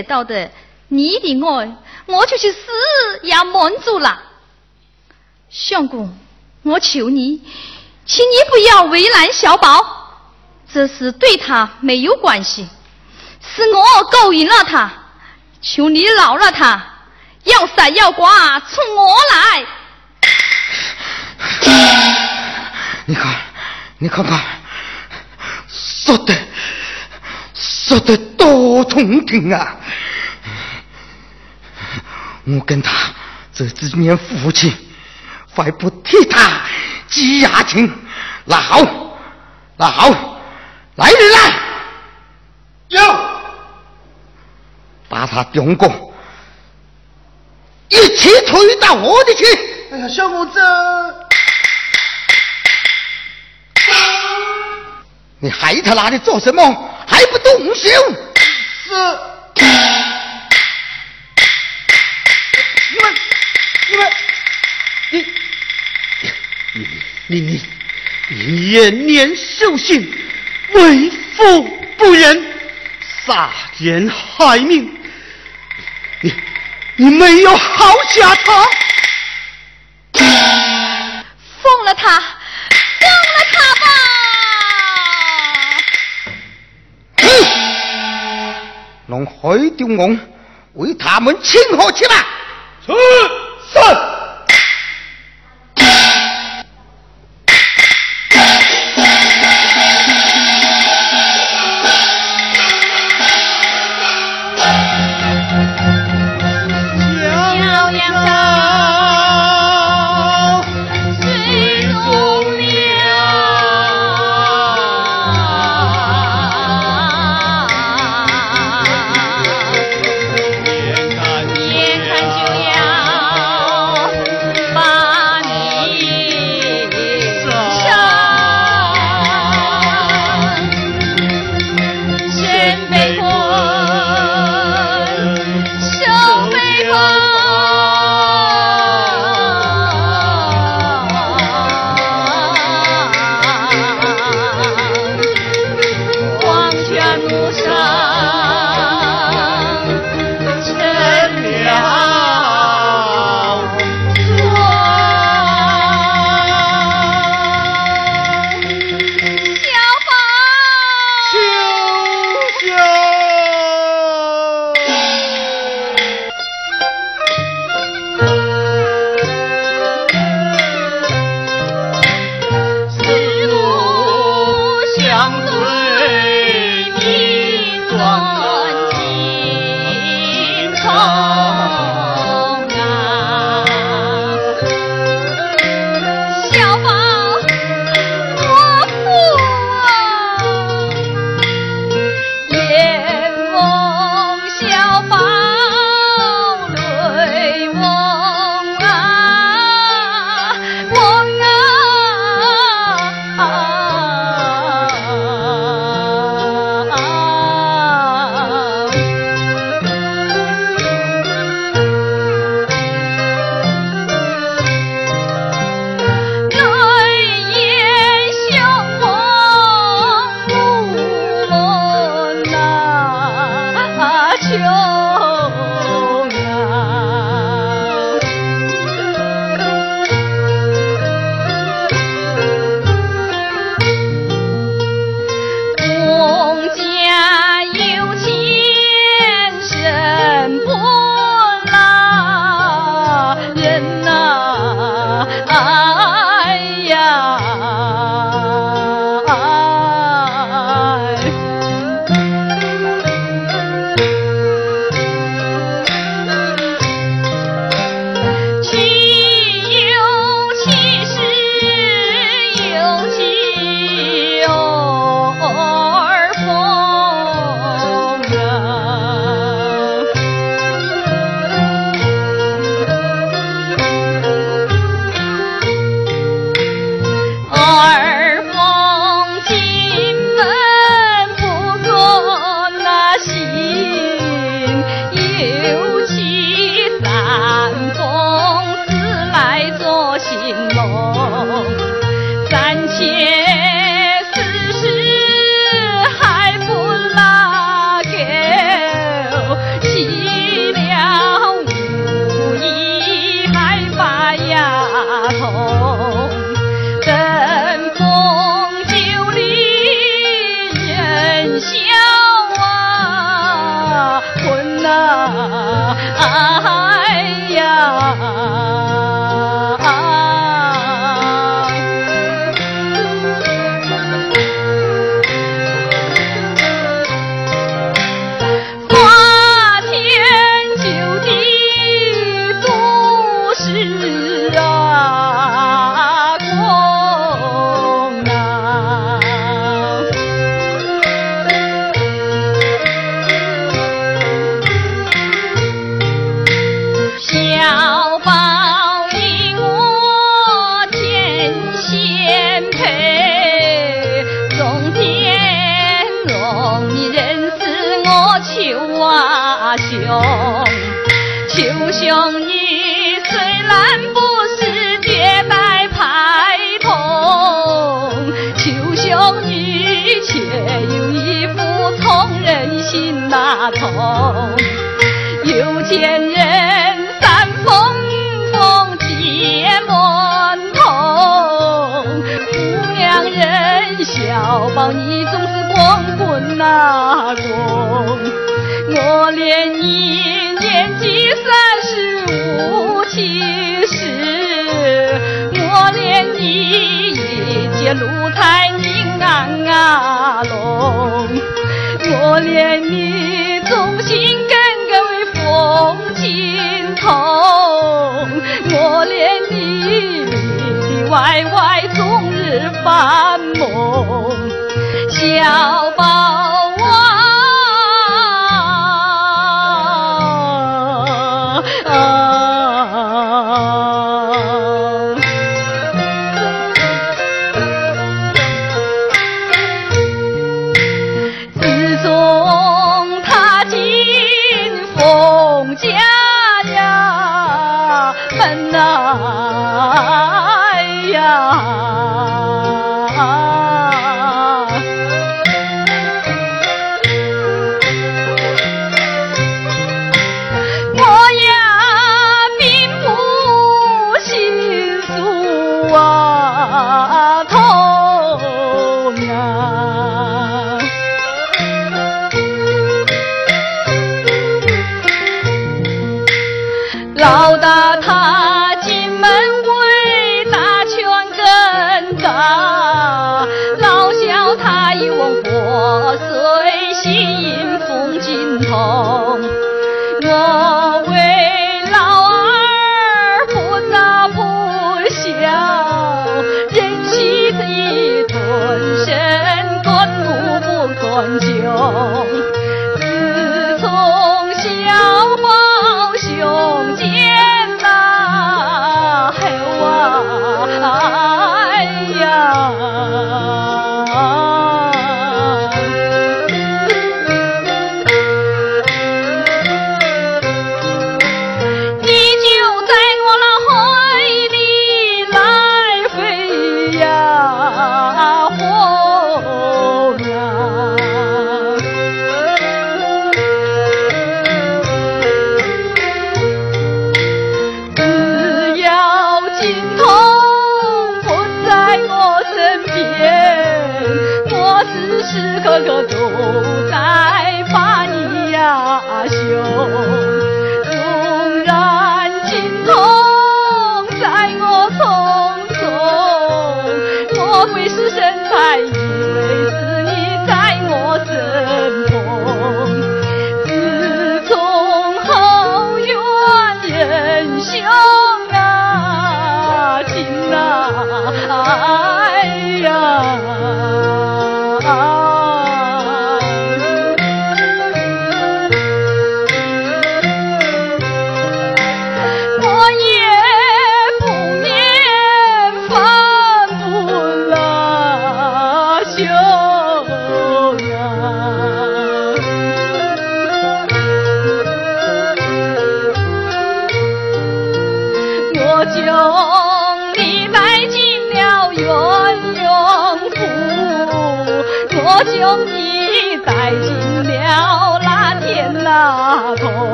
得到的你的爱，我就是死也满足了。相公，我求你，请你不要为难小宝，这事对他没有关系，是我勾引了他，求你饶了他，要杀要剐冲我来。你看，你看看，说的说的多动听啊！我跟他这几年夫妻，还不替他积牙情。那好，那好，来人啦，有，把他丢过，一起推到我的去。哎呀，小公子，你还他那里做什么？还不动手？是你们，你们，你，你你你你延年守信，为父不仁，杀人害命，你你没有好下场。放了他，放了他吧！哼！弄黑丢我，为他们请贺去吧。是。啊！大龙我怜你忠心耿耿为风景同我怜你里里外外终日繁梦。小宝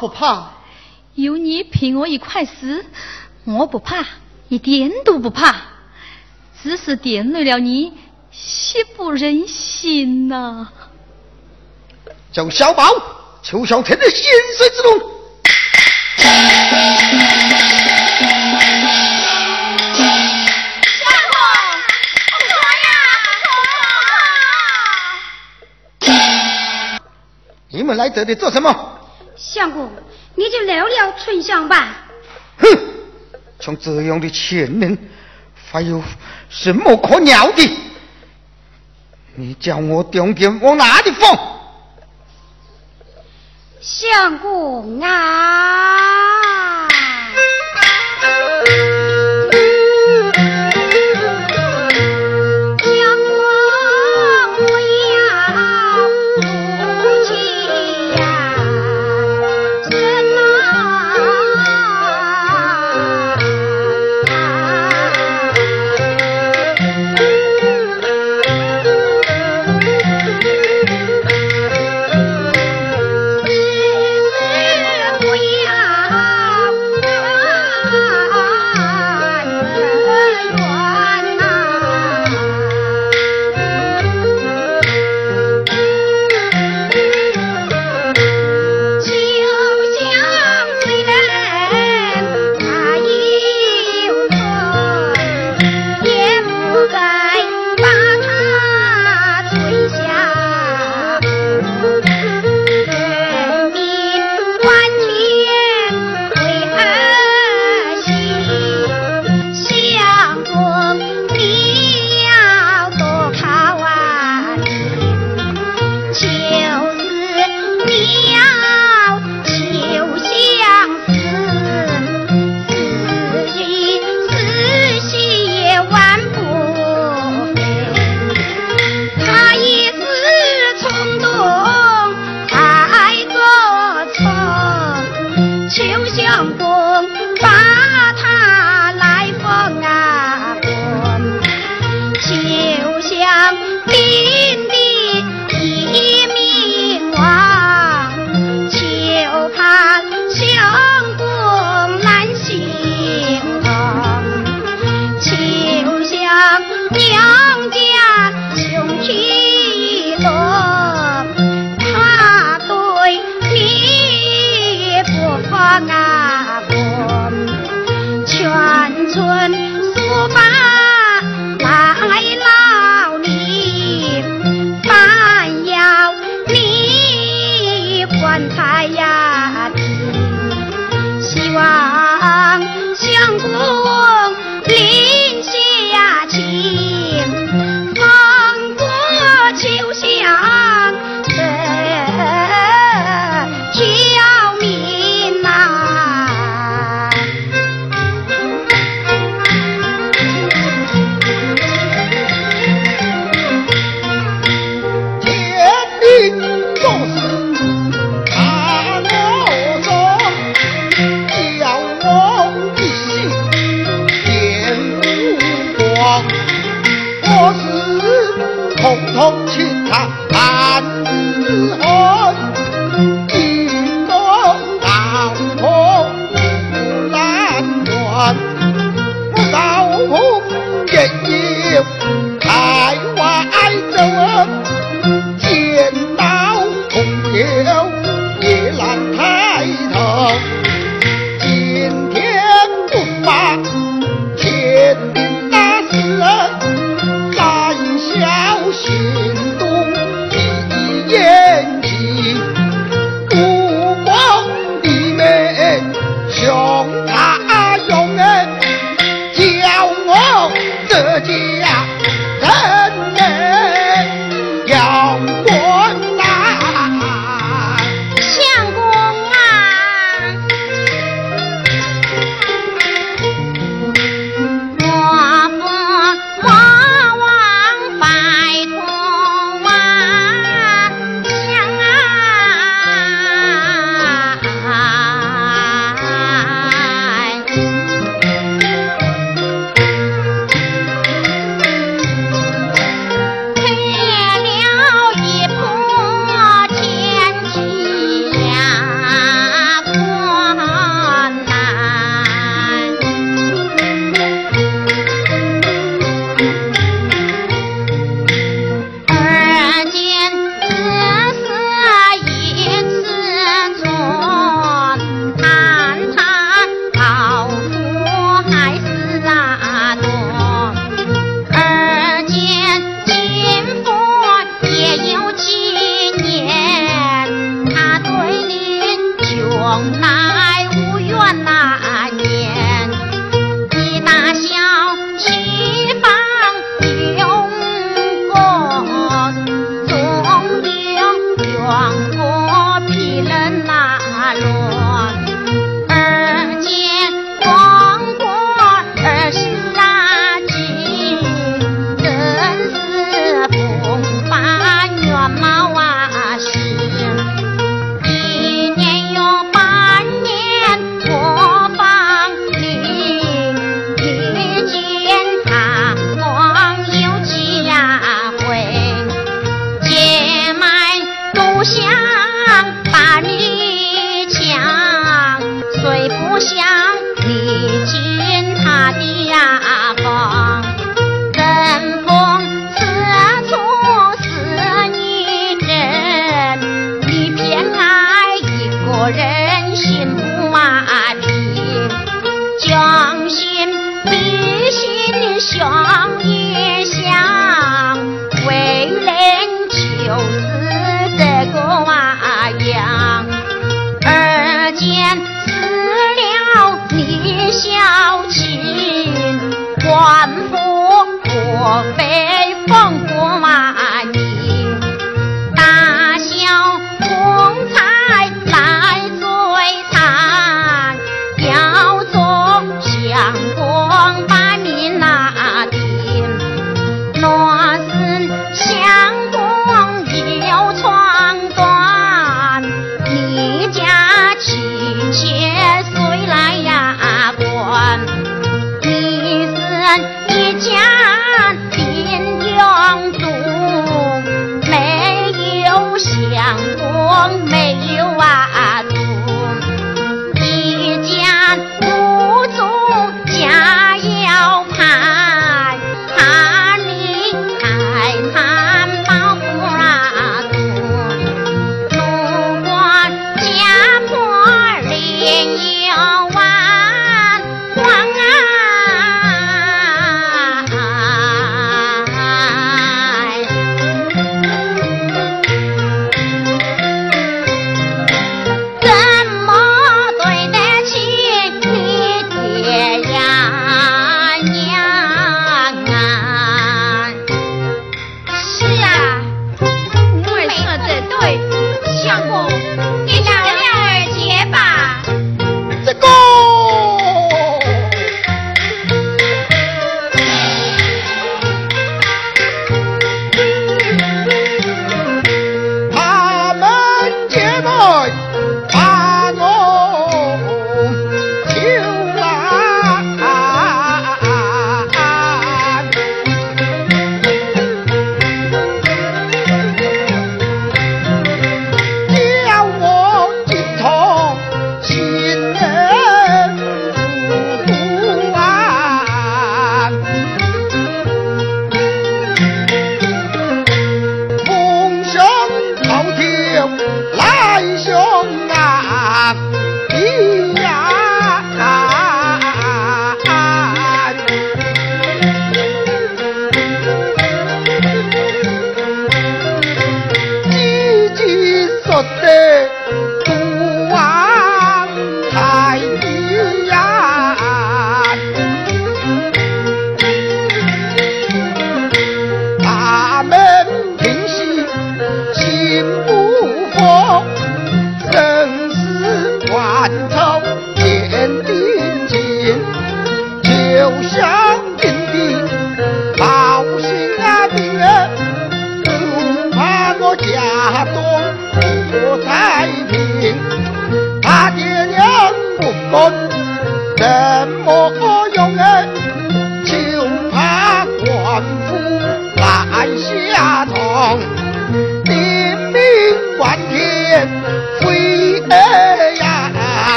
不怕？有你陪我一块死，我不怕，一点都不怕。只是掂累了你，心不忍心呐。叫小宝，求小天的心碎之龙。你们来这里做什么？相公，你就留了春香吧。哼，像这样的贱人，还有什么可鸟的？你叫我重点往哪里放？相公啊！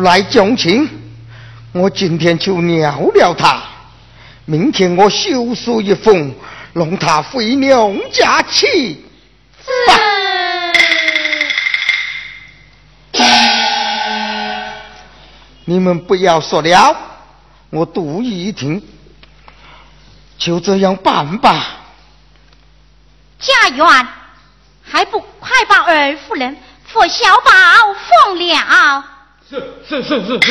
来讲情，我今天就饶了他。明天我修书一封，让他回娘家去。你们不要说了，我独一听，就这样办吧。家园，还不快把二夫人和小宝放了？是是是是是。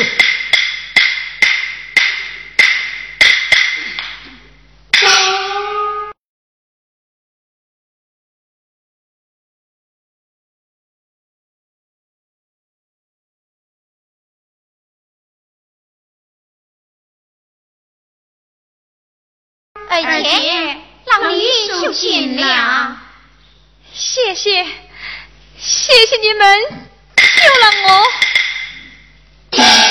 二姐，让你受尽了。谢谢，谢谢你们救了我。Yeah.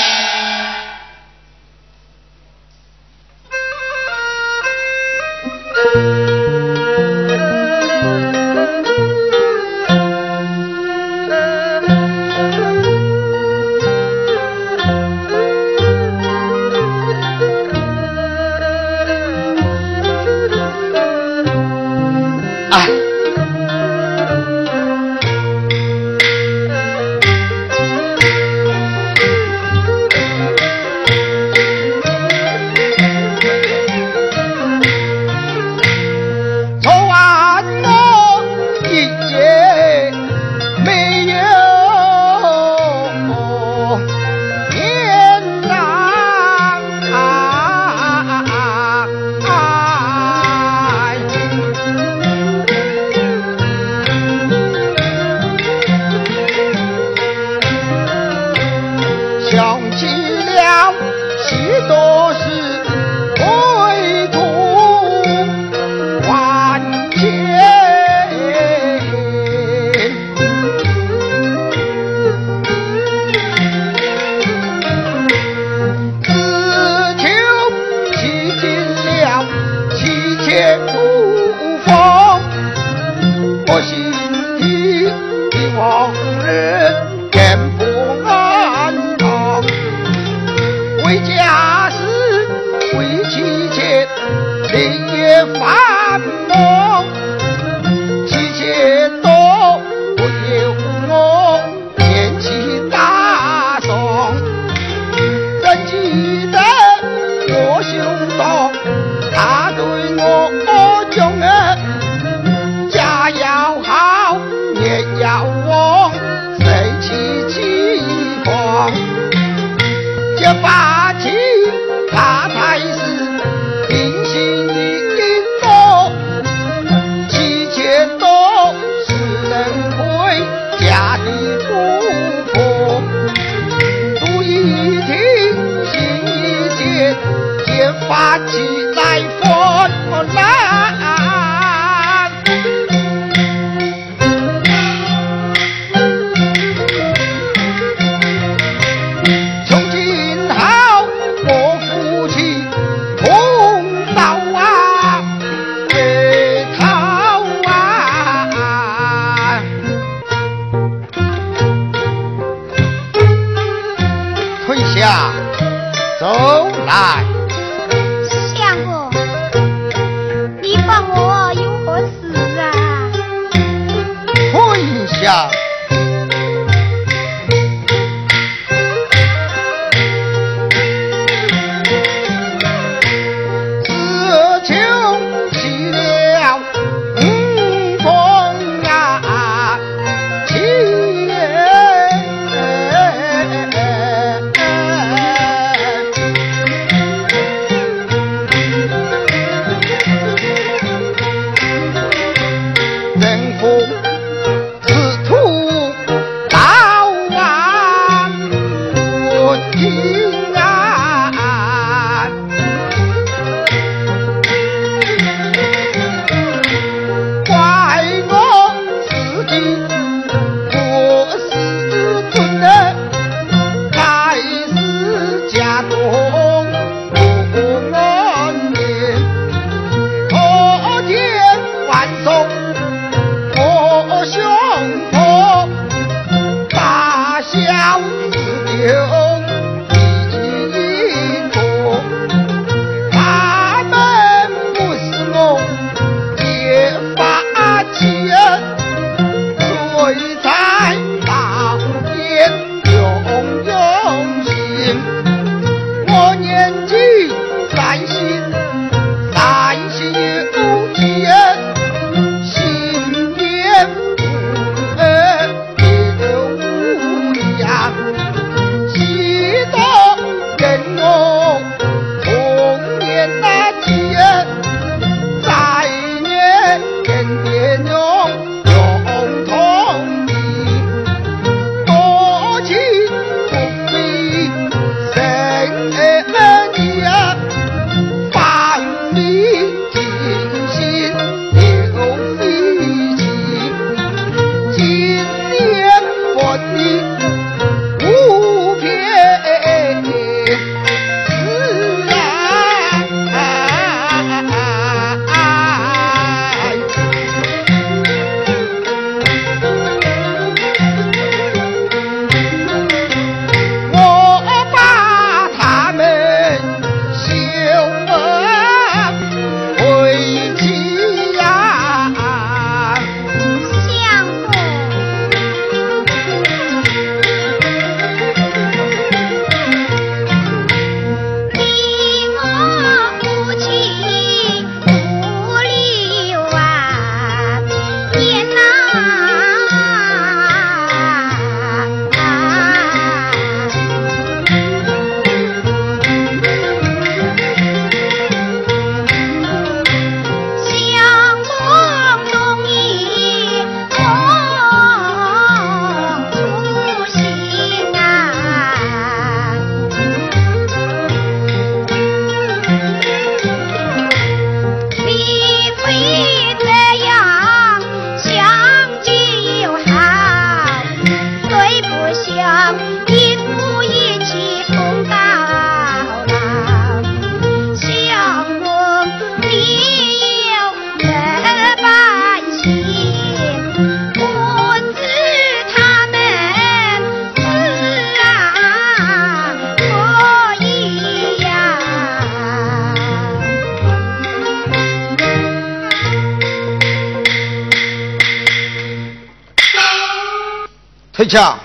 翠强，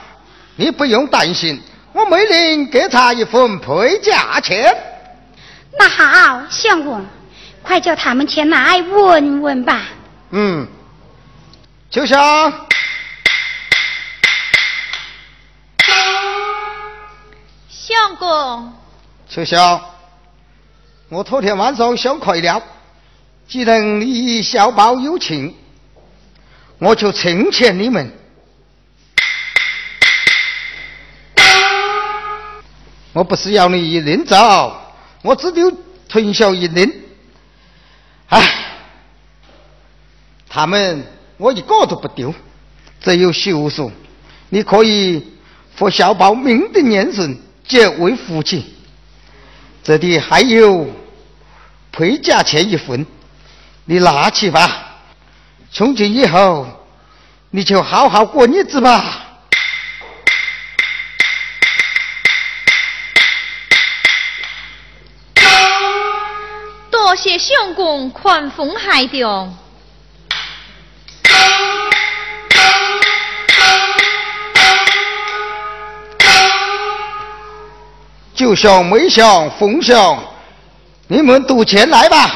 你不用担心，我每年给他一份陪嫁钱。那好，相公，快叫他们前来问问吧。嗯，秋香，相公，秋香，我昨天晚上想开了，既然你小宝有情，我就成全你们。我不是要你一人走，我只留屯小一人。唉，他们我一个都不丢，只有秀叔，你可以和小宝命定年顺，结为夫妻。这里还有陪嫁钱一份，你拿去吧。从今以后，你就好好过日子吧。多谢相公宽封海中。就像梅香、凤香，你们赌钱来吧。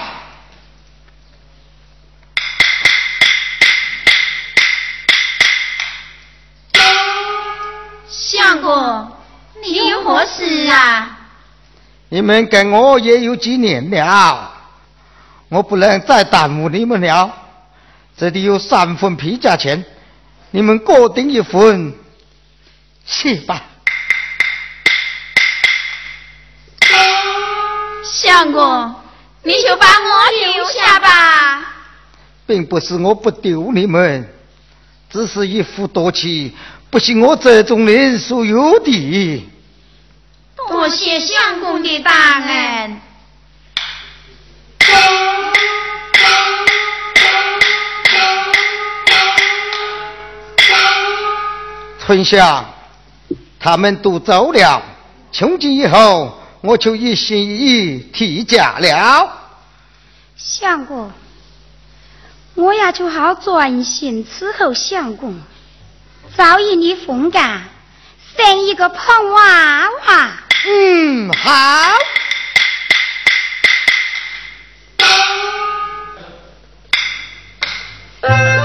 相公，你有何事啊？你们跟我也有几年了，我不能再耽误你们了。这里有三份批价钱，你们各定一份，去吧。相公，你就把我留下吧。并不是我不丢你们，只是一夫多妻，不是我这种人所有的。多谢相公的大恩。春香，他们都走了，从今以后我就一心一意替嫁了。相公，我也就好专心伺候相公，早一你风干，生一个胖娃娃。嗯，好。哈